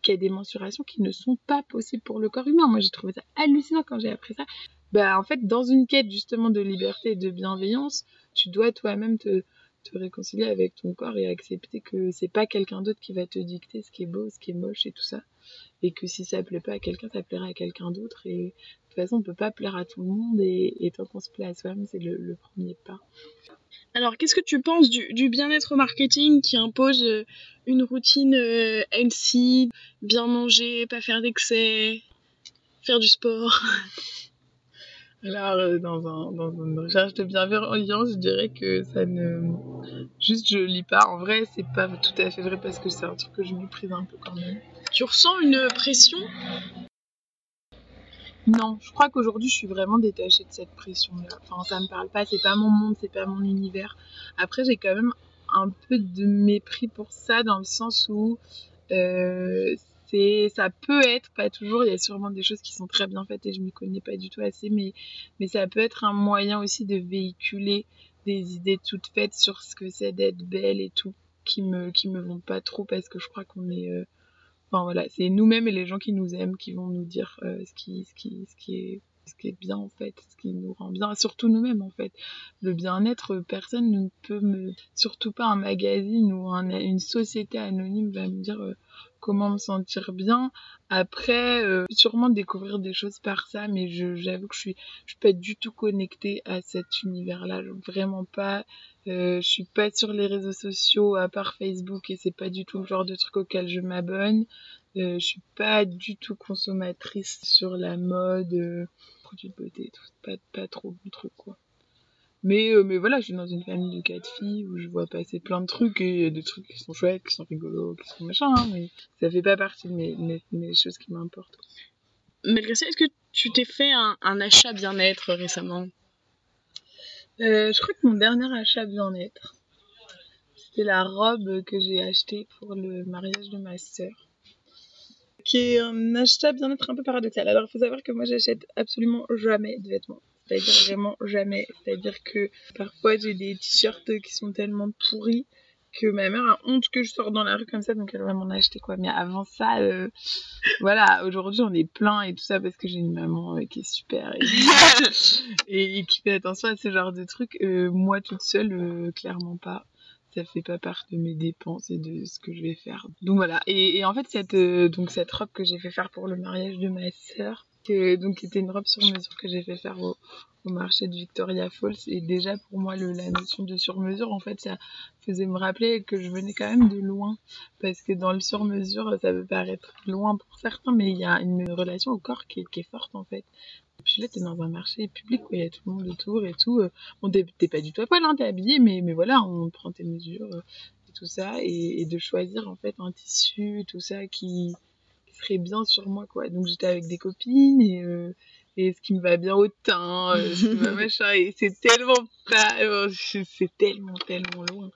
qui a des mensurations qui ne sont pas possibles pour le corps humain. Moi, j'ai trouvé ça hallucinant quand j'ai appris ça. Bah, en fait, dans une quête justement de liberté et de bienveillance, tu dois toi-même te, te réconcilier avec ton corps et accepter que c'est pas quelqu'un d'autre qui va te dicter ce qui est beau, ce qui est moche et tout ça. Et que si ça plaît pas à quelqu'un, ça plaira à quelqu'un d'autre. Et de toute façon, on peut pas plaire à tout le monde. Et, tant qu'on se plaît à soi-même, c'est le, premier pas. Alors, qu'est-ce que tu penses du, du bien-être marketing qui impose euh, une routine euh, healthy, bien manger, pas faire d'excès, faire du sport? Alors, euh, dans, un, dans une recherche de bienveillance, je dirais que ça ne. Juste, je lis pas. En vrai, c'est pas tout à fait vrai parce que c'est un truc que je méprise un peu quand même. Tu ressens une pression? Non, je crois qu'aujourd'hui, je suis vraiment détachée de cette pression-là. Enfin, ça me parle pas, c'est pas mon monde, c'est pas mon univers. Après, j'ai quand même un peu de mépris pour ça dans le sens où. Euh, ça peut être, pas toujours, il y a sûrement des choses qui sont très bien faites et je m'y connais pas du tout assez, mais, mais ça peut être un moyen aussi de véhiculer des idées toutes faites sur ce que c'est d'être belle et tout, qui me, qui me vont pas trop parce que je crois qu'on est, euh... enfin voilà, c'est nous-mêmes et les gens qui nous aiment qui vont nous dire euh, ce, qui, ce, qui, ce qui est ce qui est bien en fait, ce qui nous rend bien, surtout nous-mêmes en fait. Le bien-être, personne ne peut me, surtout pas un magazine ou un, une société anonyme va me dire euh, comment me sentir bien. Après, euh, sûrement découvrir des choses par ça, mais j'avoue que je suis, je suis pas du tout connectée à cet univers-là, vraiment pas. Euh, je suis pas sur les réseaux sociaux à part Facebook et c'est pas du tout le genre de truc auquel je m'abonne. Euh, je suis pas du tout consommatrice sur la mode, euh, produits de beauté, tout, pas, pas trop mon truc quoi. Mais, euh, mais voilà, je suis dans une famille de quatre filles où je vois passer plein de trucs et il y a des trucs qui sont chouettes, qui sont rigolos, qui sont machins, hein, mais ça fait pas partie de mes, mes, mes choses qui m'importent. Malgré ça, est-ce que tu t'es fait un, un achat bien-être récemment? Euh, je crois que mon dernier achat bien-être, c'était la robe que j'ai achetée pour le mariage de ma sœur. Qui est un achat bien-être un peu paradoxal. Alors, il faut savoir que moi, j'achète absolument jamais de vêtements. C'est-à-dire vraiment jamais. C'est-à-dire que parfois, j'ai des t-shirts qui sont tellement pourris que ma mère a honte que je sors dans la rue comme ça, donc elle va m'en acheter quoi. Mais avant ça, euh, voilà, aujourd'hui on est plein et tout ça parce que j'ai une maman euh, qui est super et, et qui fait attention à ce genre de trucs. Euh, moi toute seule, clairement pas. Ça fait pas partie de mes dépenses et de ce que je vais faire. Donc voilà. Et, et en fait, cette, donc cette robe que j'ai fait faire pour le mariage de ma sœur, que, donc était une robe sur mesure que j'ai fait faire au, marché de Victoria Falls. Et déjà pour moi, la notion de sur mesure, en fait, ça faisait me rappeler que je venais quand même de loin. Parce que dans le sur mesure, ça peut paraître loin pour certains, mais il y a une relation au corps qui est, forte en fait. Puis là, t'es dans un marché public où il y a tout le monde autour et tout. Bon, t'es pas du tout à poil, hein, t'es habillé, mais, mais voilà, on prend tes mesures euh, et tout ça. Et, de choisir en fait un tissu, tout ça qui serait bien sur moi, quoi. Donc j'étais avec des copines et, euh, et ce qui me va bien au teint, euh, ce qui me va machin. Et c'est tellement pas, euh, c'est tellement, tellement loin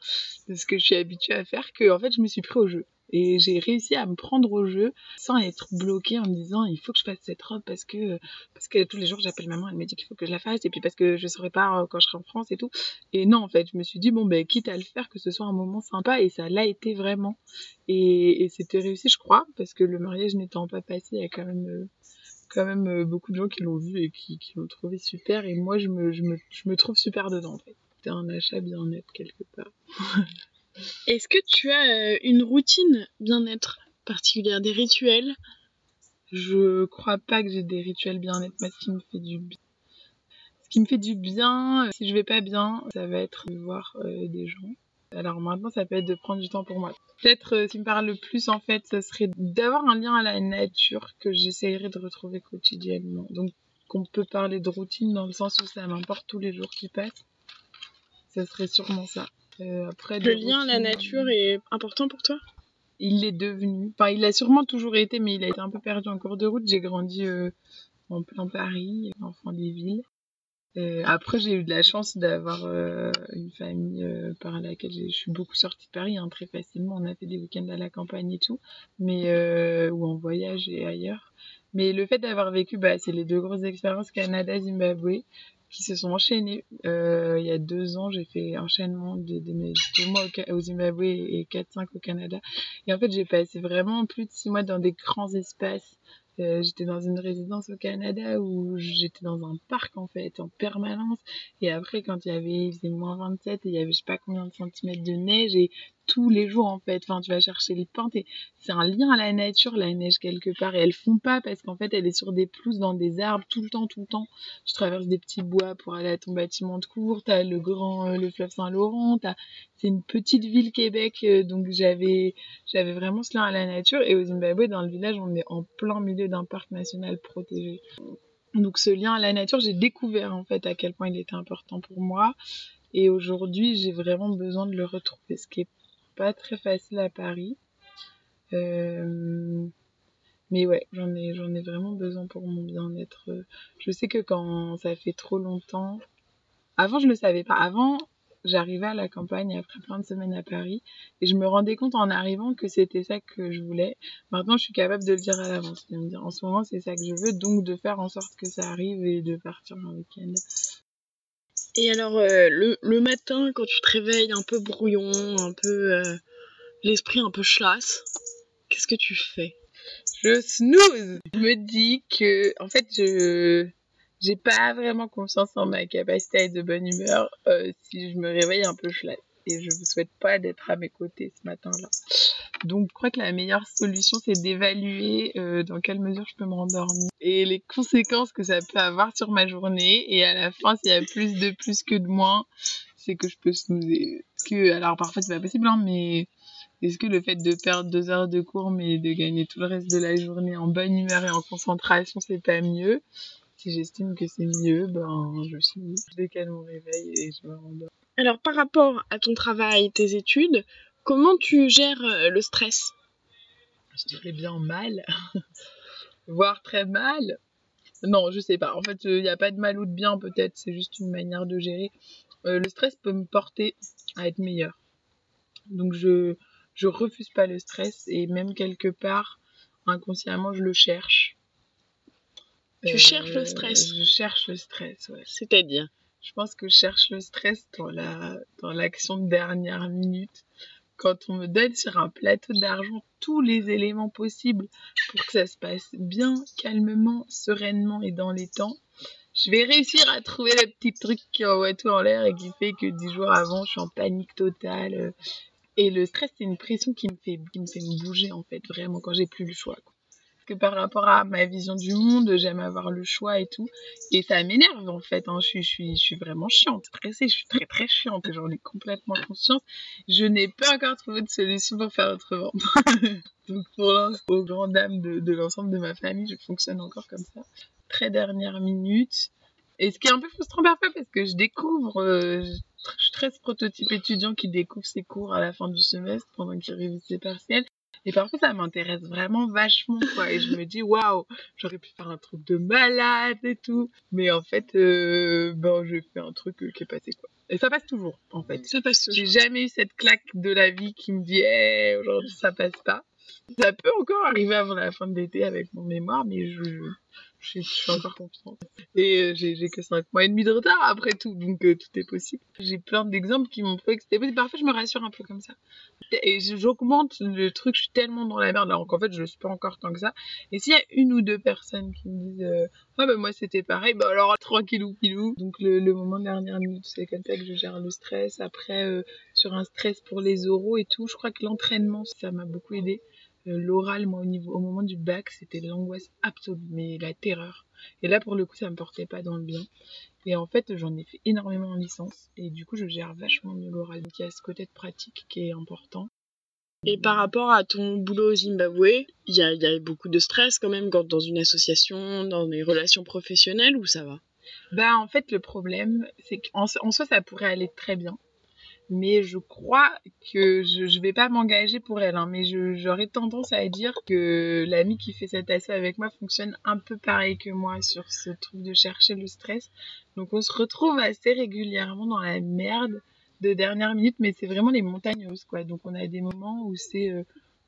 de ce que je suis habituée à faire que en fait, je me suis pris au jeu. Et j'ai réussi à me prendre au jeu sans être bloquée en me disant il faut que je fasse cette robe parce que parce que tous les jours j'appelle maman elle me dit qu'il faut que je la fasse et puis parce que je saurais pas euh, quand je serai en France et tout. Et non en fait je me suis dit bon ben quitte à le faire que ce soit un moment sympa et ça l'a été vraiment. Et, et c'était réussi je crois parce que le mariage n'étant pas passé il y a quand même euh, quand même euh, beaucoup de gens qui l'ont vu et qui, qui l'ont trouvé super. Et moi je me, je me, je me trouve super dedans en fait. C'était un achat bien-être quelque part Est-ce que tu as euh, une routine bien-être particulière, des rituels? Je crois pas que j'ai des rituels bien-être. Moi, ce qui me fait du bien, ce qui me fait du bien, euh, si je vais pas bien, ça va être de voir euh, des gens. Alors maintenant, ça peut être de prendre du temps pour moi. Peut-être euh, ce qui me parle le plus en fait, ce serait d'avoir un lien à la nature que j'essayerais de retrouver quotidiennement. Donc, qu'on peut parler de routine dans le sens où ça m'importe tous les jours qui passent. Ce serait sûrement ça. Euh, après, Le lien à la nature est important pour toi? Il l'est devenu. Enfin, il l'a sûrement toujours été, mais il a été un peu perdu en cours de route. J'ai grandi euh, en plein Paris, enfant des villes. Euh, après, j'ai eu de la chance d'avoir euh, une famille euh, par laquelle je suis beaucoup sortie de Paris hein, très facilement. On a fait des week-ends à la campagne et tout, mais euh, ou en voyage et ailleurs. Mais le fait d'avoir vécu, bah, c'est les deux grosses expériences Canada-Zimbabwe qui se sont enchaînées. Euh, il y a deux ans, j'ai fait enchaînement de, mes deux mois au, au Zimbabwe et 4-5 au Canada. Et en fait, j'ai passé vraiment plus de six mois dans des grands espaces. Euh, j'étais dans une résidence au Canada où j'étais dans un parc en fait en permanence et après quand il y avait il faisait moins 27 et il y avait je sais pas combien de centimètres de neige et tous les jours en fait. Enfin tu vas chercher le pain t'es- c'est un lien à la nature la neige quelque part. Et elle fond pas parce qu'en fait elle est sur des pelouses dans des arbres tout le temps tout le temps. Tu traverses des petits bois pour aller à ton bâtiment de cours t'as le grand euh, le fleuve Saint-Laurent. C'est une petite ville Québec euh, donc j'avais j'avais vraiment ce lien à la nature. Et au Zimbabwe dans le village on est en plein milieu d'un parc national protégé. Donc ce lien à la nature j'ai découvert en fait à quel point il était important pour moi. Et aujourd'hui j'ai vraiment besoin de le retrouver ce qui pas très facile à Paris Euh, mais ouais j'en ai j'en ai vraiment besoin pour mon bien-être je sais que quand ça fait trop longtemps avant je le savais pas avant j'arrivais à la campagne après plein de semaines à Paris et je me rendais compte en arrivant que c'était ça que je voulais. Maintenant, je suis capable de le dire à l'avance, de me dire en ce moment c'est ça que je veux, donc de faire en sorte que ça arrive et de partir un week-end. Et alors, euh, le, matin, quand tu te réveilles un peu brouillon, un peu. euh, l'esprit un peu chlasse, qu'est-ce que tu fais? Je snooze. Je me dis que en fait je j'ai pas vraiment confiance en ma capacité à être de bonne humeur euh, si je me réveille un peu chlasse. Et je vous souhaite pas d'être à mes côtés ce matin-là. Donc, je crois que la meilleure solution, c'est d'évaluer euh, dans quelle mesure je peux me rendormir et les conséquences que ça peut avoir sur ma journée. Et à la fin, s'il y a plus de plus que de moins, c'est que je peux snoozer. Que, alors parfois, c'est pas possible, hein, mais est-ce que le fait de perdre deux heures de cours, mais de gagner tout le reste de la journée en bonne humeur et en concentration, c'est pas mieux? Si j'estime que c'est mieux, ben je suis, je décale mon réveil et je me rendors. Alors, par rapport à ton travail, tes études, comment tu gères euh, le stress? Je dirais bien mal, voire très mal. Non, je sais pas. En fait, il n'y a pas de mal ou de bien, peut-être. C'est juste une manière de gérer. Euh, le stress peut me porter à être meilleur. Donc, je, je refuse pas le stress et même quelque part, inconsciemment, je le cherche. Tu cherches le stress Je cherche le stress, ouais. C'est-à-dire? Je pense que je cherche le stress dans la dans l'action de dernière minute. Quand on me donne sur un plateau d'argent tous les éléments possibles pour que ça se passe bien, calmement, sereinement et dans les temps, je vais réussir à trouver le petit truc qui envoie tout en l'air et qui fait que dix jours avant, je suis en panique totale. euh, Et le stress, c'est une pression qui me fait, me fait bouger, en fait, vraiment, quand j'ai plus le choix. Que par rapport à ma vision du monde, j'aime avoir le choix et tout. Et ça m'énerve, en fait. hein. Je, suis, vraiment chiante, stressée. Je suis très, très chiante. J'en ai complètement conscience. Je n'ai pas encore trouvé de solution pour faire autrement. Donc, pour l'instant, aux grandes dames de, de l'ensemble de ma famille, je fonctionne encore comme ça. Très dernière minute. Et ce qui est un peu frustrant parfois, parce que je découvre... euh, je suis très ce prototype étudiant qui découvre ses cours à la fin du semestre pendant qu'il révise ses partiels. Et parfois, ça m'intéresse vraiment vachement, quoi. Et je me dis, waouh, j'aurais pu faire un truc de malade et tout. Mais en fait, euh, ben, j'ai fait un truc euh, qui est passé, quoi. Et ça passe toujours, en fait. Ça passe toujours. J'ai jamais eu cette claque de la vie qui me dit, hey, aujourd'hui, ça passe pas. Ça peut encore arriver avant la fin de l'été avec mon mémoire, mais je, je, je suis encore confiante. Et euh, j'ai j'ai que 5 mois et demi de retard après tout, donc euh, tout est possible. J'ai plein d'exemples qui m'ont fait que c'était possible. Parfois, je me rassure un peu comme ça. Et j'augmente le truc, je suis tellement dans la merde, alors qu'en fait, je le suis pas encore tant que ça. Et s'il y a une ou deux personnes qui me disent euh, Ah ben moi c'était pareil, bah alors tranquillou pilou. Donc le, le moment de dernière minute, c'est comme ça que je gère le stress. Après, euh, sur un stress pour les oraux et tout, je crois que l'entraînement, ça m'a beaucoup aidé. L'oral, moi, au, niveau, au moment du bac, c'était l'angoisse absolue, mais la terreur. Et là, pour le coup, ça me portait pas dans le bien. Et en fait, j'en ai fait énormément en licence. Et du coup, je gère vachement mieux l'oral. Donc, il y a ce côté de pratique qui est important. Et par rapport à ton boulot au Zimbabwe, il y a, il y a beaucoup de stress quand même quand dans une association, dans des relations professionnelles, ou ça va? Bah, en fait, le problème, c'est qu'en en soi, ça pourrait aller très bien. Mais je crois que je, je vais pas m'engager pour elle. hein, mais j'aurais tendance à dire que l'ami qui fait cette asso avec moi fonctionne un peu pareil que moi sur ce truc de chercher le stress. Donc on se retrouve assez régulièrement dans la merde de dernière minute, mais c'est vraiment les montagnes russes, quoi. Donc on a des moments où c'est euh,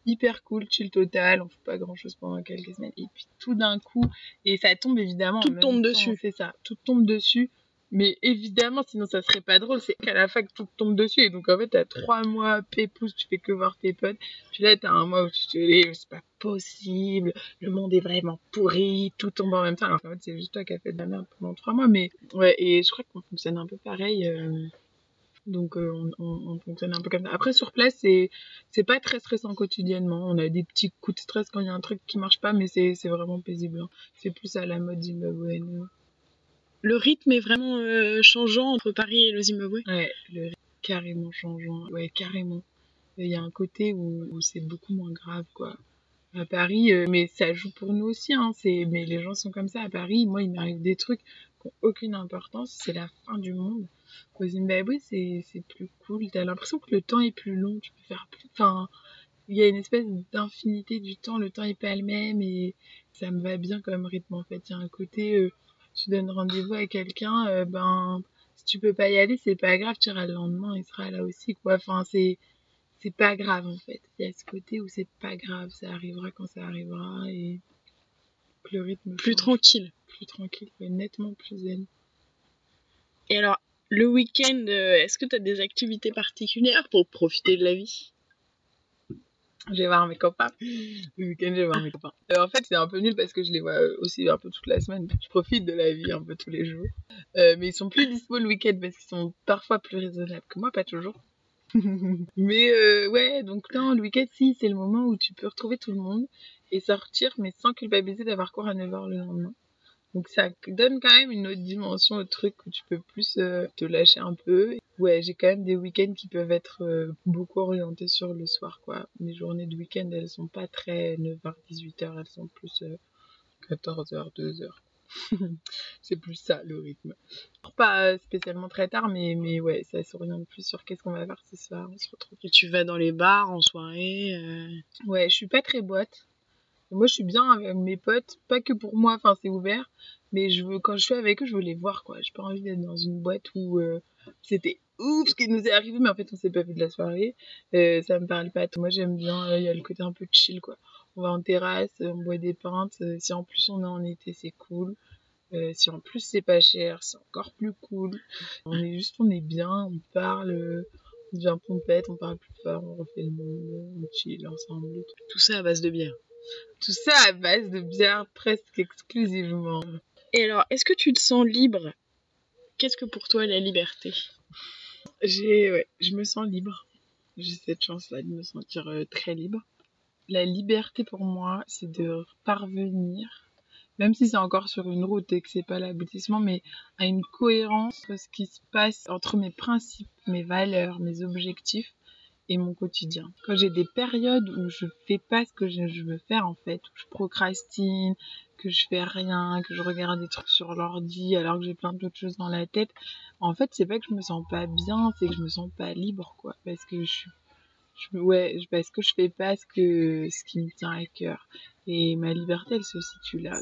hyper cool, chill total, on fait pas grand chose pendant quelques semaines, et puis tout d'un coup, et ça tombe évidemment. en Tout tombe temps, dessus. C'est ça, tout tombe dessus. Mais évidemment, sinon ça serait pas drôle, c'est qu'à la fac tout tombe dessus. Et donc en fait, t'as trois mois pépouze, tu fais que voir tes potes. Puis là, t'as un mois où tu te dis, c'est pas possible, le monde est vraiment pourri, tout tombe en même temps. Alors qu'en fait, c'est juste toi qui as fait de la merde pendant trois mois. Mais ouais, et je crois qu'on fonctionne un peu pareil. euh, donc euh, on, on- on fonctionne un peu comme ça. Après sur place c'est c'est pas très stressant quotidiennement. On a des petits coups de stress quand il y a un truc qui marche pas, mais c'est c'est vraiment paisible. hein. C'est plus à la mode zimbabwéenne. Le rythme est vraiment euh, changeant entre Paris et le Zimbabwe. Ouais, le rythme carrément changeant. Ouais, carrément. Il y a un côté où, c'est beaucoup moins grave quoi. À Paris, euh, mais ça joue pour nous aussi. Hein, mais les gens sont comme ça à Paris. Moi, il m'arrive des trucs qui ont aucune importance. C'est la fin du monde. Au Zimbabwe, c'est c'est plus cool. T'as l'impression que le temps est plus long. Tu peux faire plus. Enfin, il y a une espèce d'infinité du temps. Le temps est pas le même et ça me va bien comme rythme en fait. Il y a un côté, euh, tu donnes rendez-vous à quelqu'un, euh, ben si tu peux pas y aller, c'est pas grave. Tu iras le lendemain, il sera là aussi quoi. Enfin, c'est c'est pas grave en fait. Il y a ce côté où c'est pas grave. Ça arrivera quand ça arrivera et le rythme Plus change. tranquille. plus tranquille, ouais, nettement plus zen. Et alors, le week-end, euh, est-ce que tu as des activités particulières pour profiter de la vie? Je vais voir mes copains. Le week-end, je vais voir mes copains. Euh, en fait, c'est un peu nul parce que je les vois euh, aussi un peu toute la semaine. Je profite de la vie un peu tous les jours. Euh, mais ils sont plus dispo le week-end parce qu'ils sont parfois plus raisonnables que moi, pas toujours. mais euh, ouais, donc non, le week-end, si, c'est le moment où tu peux retrouver tout le monde et sortir, mais sans culpabiliser d'avoir cours à 9h le lendemain. Donc ça donne quand même une autre dimension au truc où tu peux plus euh, te lâcher un peu. Ouais, j'ai quand même des week-ends qui peuvent être euh, beaucoup orientés sur le soir, quoi. Mes journées de week-end, elles sont pas très 9h, 18h, elles sont plus euh, 14h, 2h. c'est plus ça le rythme. Pas spécialement très tard, mais, mais ouais, ça s'oriente plus sur qu'est-ce qu'on va faire ce soir. On se retrouve. Et tu vas dans les bars en soirée euh, Ouais, je suis pas très boîte. Moi, je suis bien avec mes potes, pas que pour moi, enfin, c'est ouvert, mais je veux, quand je suis avec eux, je veux les voir, quoi. J'ai pas envie d'être dans une boîte où euh, c'était ouf ce qui nous est arrivé, mais en fait, on s'est pas vu de la soirée. Euh, ça me parle pas. Moi, j'aime bien, il y a le côté un peu chill, quoi. On va en terrasse, on boit des pintes. si en plus on est en été, c'est cool. Euh, si en plus c'est pas cher, c'est encore plus cool. On est juste, on est bien, on parle, on devient pompette, on parle plus fort, on refait le monde, on chill ensemble. Tout ça à base de bière. Tout ça à base de bière presque exclusivement. Et alors, est-ce que tu te sens libre? Qu'est-ce que pour toi la liberté? J'ai, ouais, je me sens libre. J'ai cette chance-là de me sentir euh, très libre. La liberté pour moi, c'est de parvenir, même si c'est encore sur une route et que c'est pas l'aboutissement, mais à une cohérence entre ce qui se passe entre mes principes, mes valeurs, mes objectifs et mon quotidien. Quand j'ai des périodes où je fais pas ce que je, veux faire en fait, où je procrastine, que je fais rien, que je regarde des trucs sur l'ordi alors que j'ai plein d'autres choses dans la tête, en fait c'est pas que je me sens pas bien, c'est que je me sens pas libre quoi, parce que je suis ouais, parce que je fais pas ce que ce qui me tient à cœur. Et ma liberté, elle se situe là.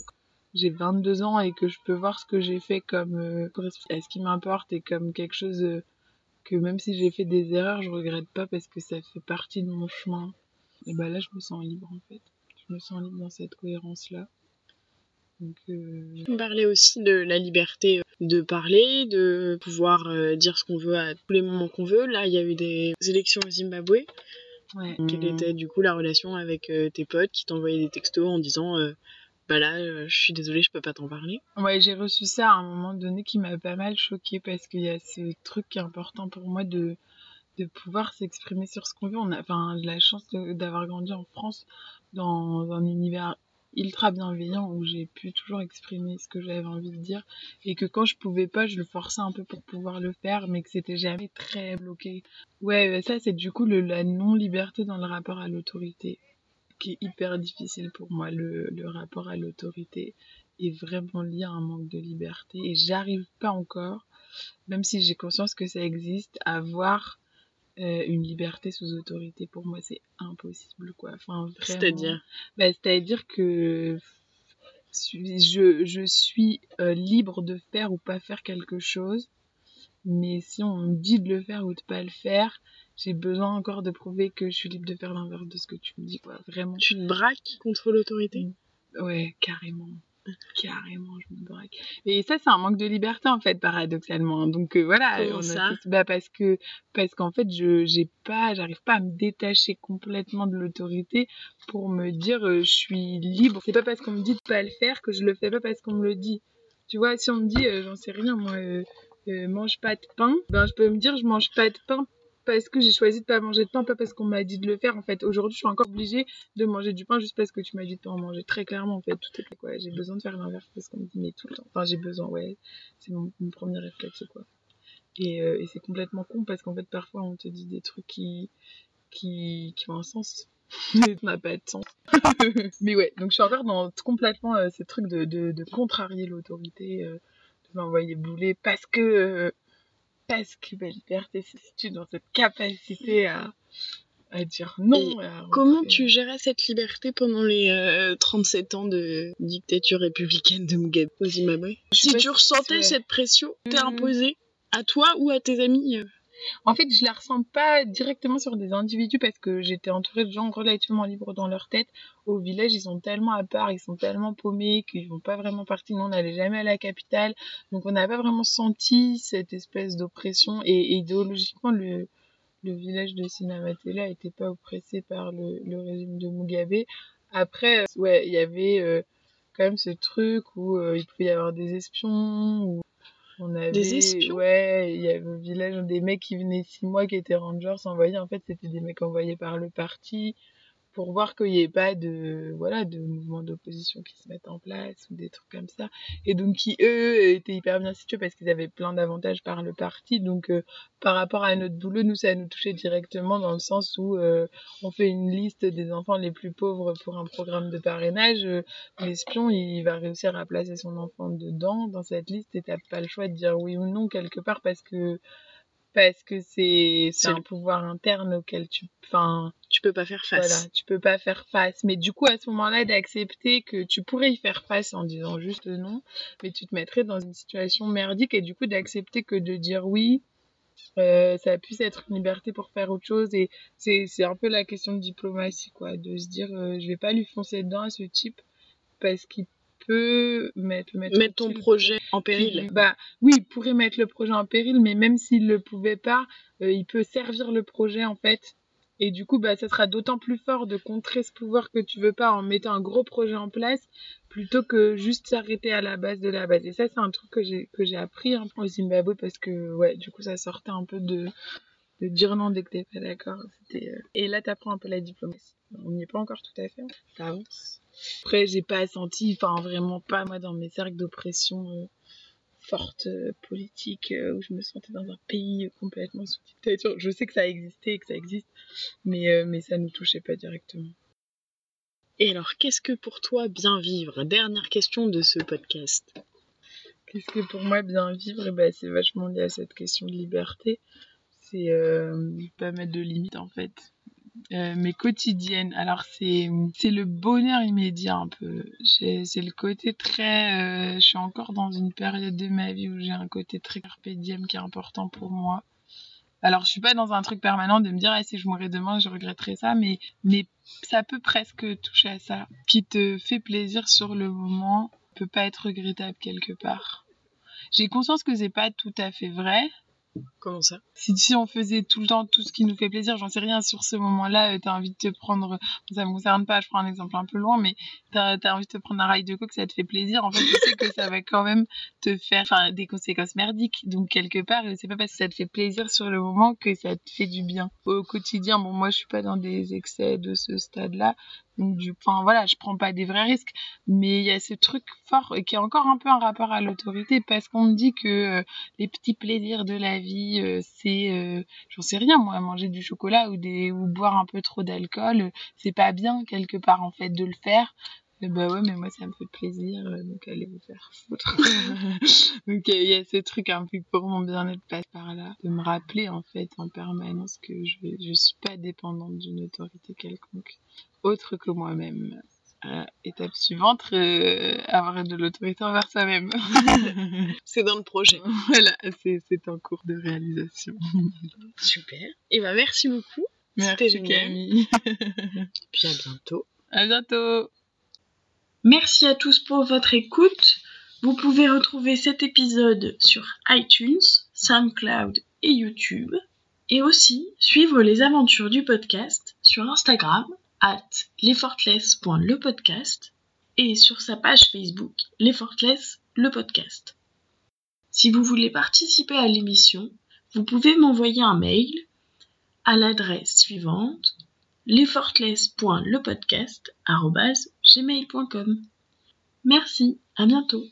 J'ai 22 ans et que je peux voir ce que j'ai fait comme euh, à ce qui m'importe et comme quelque chose euh, que même si j'ai fait des erreurs, je regrette pas parce que ça fait partie de mon chemin. Et bah là, je me sens libre en fait. Je me sens libre dans cette cohérence là. Donc euh, On parlait aussi de la liberté de parler, de pouvoir euh, dire ce qu'on veut à tous les moments qu'on veut. Là, il y a eu des élections au Zimbabwe. ouais. Quelle était du coup la relation avec euh, tes potes qui t'envoyaient des textos en disant euh, Bah là, euh, je suis désolée, je peux pas t'en parler Ouais, j'ai reçu ça à un moment donné qui m'a pas mal choquée parce qu'il y a ce truc qui est important pour moi de, de pouvoir s'exprimer sur ce qu'on veut. On a enfin, la chance d'avoir grandi en France dans un univers ultra bienveillant où j'ai pu toujours exprimer ce que j'avais envie de dire et que quand je pouvais pas, je le forçais un peu pour pouvoir le faire mais que c'était jamais très bloqué. Ouais, ça c'est du coup la non-liberté dans le rapport à l'autorité qui est hyper difficile pour moi, le, le rapport à l'autorité est vraiment lié à un manque de liberté et j'arrive pas encore, même si j'ai conscience que ça existe, à voir euh, une liberté sous autorité. Pour moi, c'est impossible, quoi. Enfin, vraiment. C'est-à-dire Bah, C'est-à-dire que je, je suis euh, libre de faire ou pas faire quelque chose, mais si on me dit de le faire ou de pas le faire, j'ai besoin encore de prouver que je suis libre de faire l'inverse de ce que tu me dis, quoi. Vraiment. Tu te braques contre l'autorité? Ouais, carrément. Carrément, je me braque. Et ça, c'est un manque de liberté, en fait, paradoxalement. Donc euh, voilà, on a ça? tous- bah, parce que parce qu'en fait, je j'ai pas, j'arrive pas à me détacher complètement de l'autorité pour me dire euh, je suis libre. C'est pas parce qu'on me dit de pas le faire que je le fais pas parce qu'on me le dit. Tu vois, si on me dit, euh, j'en sais rien, moi, euh, mange pas de pain, ben je peux me dire je mange pas de pain parce que j'ai choisi de pas manger de pain, pas parce qu'on m'a dit de le faire. En fait, aujourd'hui, je suis encore obligée de manger du pain juste parce que tu m'as dit de pas en manger. Très clairement, en fait, tout est quoi. J'ai besoin de faire l'inverse parce qu'on me dit mais tout le temps. Enfin, j'ai besoin, ouais. C'est mon, premier réflexe, quoi. Et, euh, et c'est complètement con parce qu'en fait, parfois, on te dit des trucs qui, qui, qui ont un sens. Mais ça n'a pas de sens. mais ouais, donc je suis encore complètement euh, ces trucs de contrarier l'autorité, euh, m'envoyer bouler parce que, euh, parce que ma liberté se situe dans cette capacité à, à dire non. à Comment tu gérais cette liberté pendant les euh, 37 ans de dictature républicaine de Mugabe au Zimbabwe Si tu ressentais ouais. cette pression, t'es Mhm. imposée à toi ou à tes amis? euh, En fait, je la ressens pas directement sur des individus parce que j'étais entourée de gens relativement libres dans leur tête. Au village, ils sont tellement à part, ils sont tellement paumés qu'ils vont pas vraiment partir. Nous, on n'allait jamais à la capitale. Donc, on n'a pas vraiment senti cette espèce d'oppression. Et, idéologiquement, le, village de Sinamatela était pas oppressé par le, régime de Mugabe. Après, euh, ouais, il y avait euh, quand même ce truc où euh, il pouvait y avoir des espions, on avait, Des espions? ouais, il y avait au village des mecs qui venaient six mois qui étaient rangers envoyés. En fait, c'était des mecs envoyés par le parti pour voir qu'il n'y ait pas de voilà de mouvements d'opposition qui se mettent en place ou des trucs comme ça. Et donc qui eux étaient hyper bien situés parce qu'ils avaient plein d'avantages par le parti. Donc euh, par rapport à notre boulot nous ça nous touchait directement dans le sens où euh, on fait une liste des enfants les plus pauvres pour un programme de parrainage. Euh, l'espion il va réussir à placer son enfant dedans dans cette liste et t'as pas le choix de dire oui ou non quelque part parce que parce que c'est un pouvoir interne auquel tu enfin tu peux pas faire face. Voilà, tu peux pas faire face. Mais du coup, à ce moment-là, d'accepter que tu pourrais y faire face en disant juste non, mais tu te mettrais dans une situation merdique et du coup d'accepter que de dire oui, euh, ça puisse être une liberté pour faire autre chose. Et c'est, c'est un peu la question de diplomatie, quoi, de se dire euh, je vais pas lui foncer dedans à ce type parce qu'il peut mettre, mettre, mettre ton projet en péril. Bah oui, il pourrait mettre le projet en péril, mais même s'il le pouvait pas, euh, il peut servir le projet en fait et du coup, bah, ça sera d'autant plus fort de contrer ce pouvoir que tu veux pas en mettant un gros projet en place plutôt que juste s'arrêter à la base de la base. Et ça, c'est un truc que j'ai, que j'ai appris peu au Zimbabwe parce que, ouais, du coup, ça sortait un peu de, de dire non dès que t'es pas d'accord. C'était, euh, Et là, t'apprends un peu la diplomatie. On n'y est pas encore tout à fait, ça avance. Après, j'ai pas senti, enfin, vraiment pas, moi, dans mes cercles d'oppression, euh, forte euh, politique euh, où je me sentais dans un pays complètement sous dictature. Je sais que ça existait et que ça existe, mais, euh, mais ça ne touchait pas directement. Et alors, qu'est-ce que pour toi bien vivre? Dernière question de ce podcast. Qu'est-ce que pour moi bien vivre? Eh ben, C'est vachement lié à cette question de liberté. C'est pas mettre de limites en fait. Euh, mais quotidiennes. Alors c'est c'est le bonheur immédiat un peu. C'est le côté très. Euh, je suis encore dans une période de ma vie où j'ai un côté très carpe qui est important pour moi. Alors je suis pas dans un truc permanent de me dire ah, si je mourrais demain je regretterais ça, mais mais ça peut presque toucher à ça. Qui te fait plaisir sur le moment peut pas être regrettable quelque part. J'ai conscience que c'est pas tout à fait vrai, Comment ça? Si, on faisait tout le temps tout ce qui nous fait plaisir, j'en sais rien, sur ce moment-là, euh, t'as envie de te prendre, ça me concerne pas, je prends un exemple un peu loin, mais t'as as envie de te prendre un rail de coke, ça te fait plaisir, en fait, tu sais que ça va quand même te faire des conséquences merdiques. Donc, quelque part, c'est pas parce que ça te fait plaisir sur le moment que ça te fait du bien. Au quotidien, bon, moi, je suis pas dans des excès de ce stade-là, donc, du, enfin, voilà, je prends pas des vrais risques. Mais il y a ce truc fort qui est encore un peu un rapport à l'autorité parce qu'on me dit que euh, les petits plaisirs de la vie, euh, c'est, euh, j'en sais rien, moi, manger du chocolat ou des, ou boire un peu trop d'alcool, c'est pas bien quelque part, en fait, de le faire. Et bah ouais, mais moi, ça me fait plaisir, donc allez vous faire foutre. donc il y a ce truc un peu pour mon bien-être passe par là, de me rappeler en fait en permanence que je, je suis pas dépendante d'une autorité quelconque autre que moi-même. Euh, étape suivante, euh, avoir de l'autorité envers soi-même. c'est dans le projet. Voilà, c'est en cours de réalisation. Super. Et ben merci beaucoup. Merci Camille. Puis à bientôt. À bientôt. Merci à tous pour votre écoute. Vous pouvez retrouver cet épisode sur iTunes, SoundCloud et YouTube. Et aussi suivre les aventures du podcast sur Instagram at lefortless.lepodcast et sur sa page Facebook Lefortless le podcast. Si vous voulez participer à l'émission, vous pouvez m'envoyer un mail à l'adresse suivante lefortless.lepodcast.gmail.com Merci, à bientôt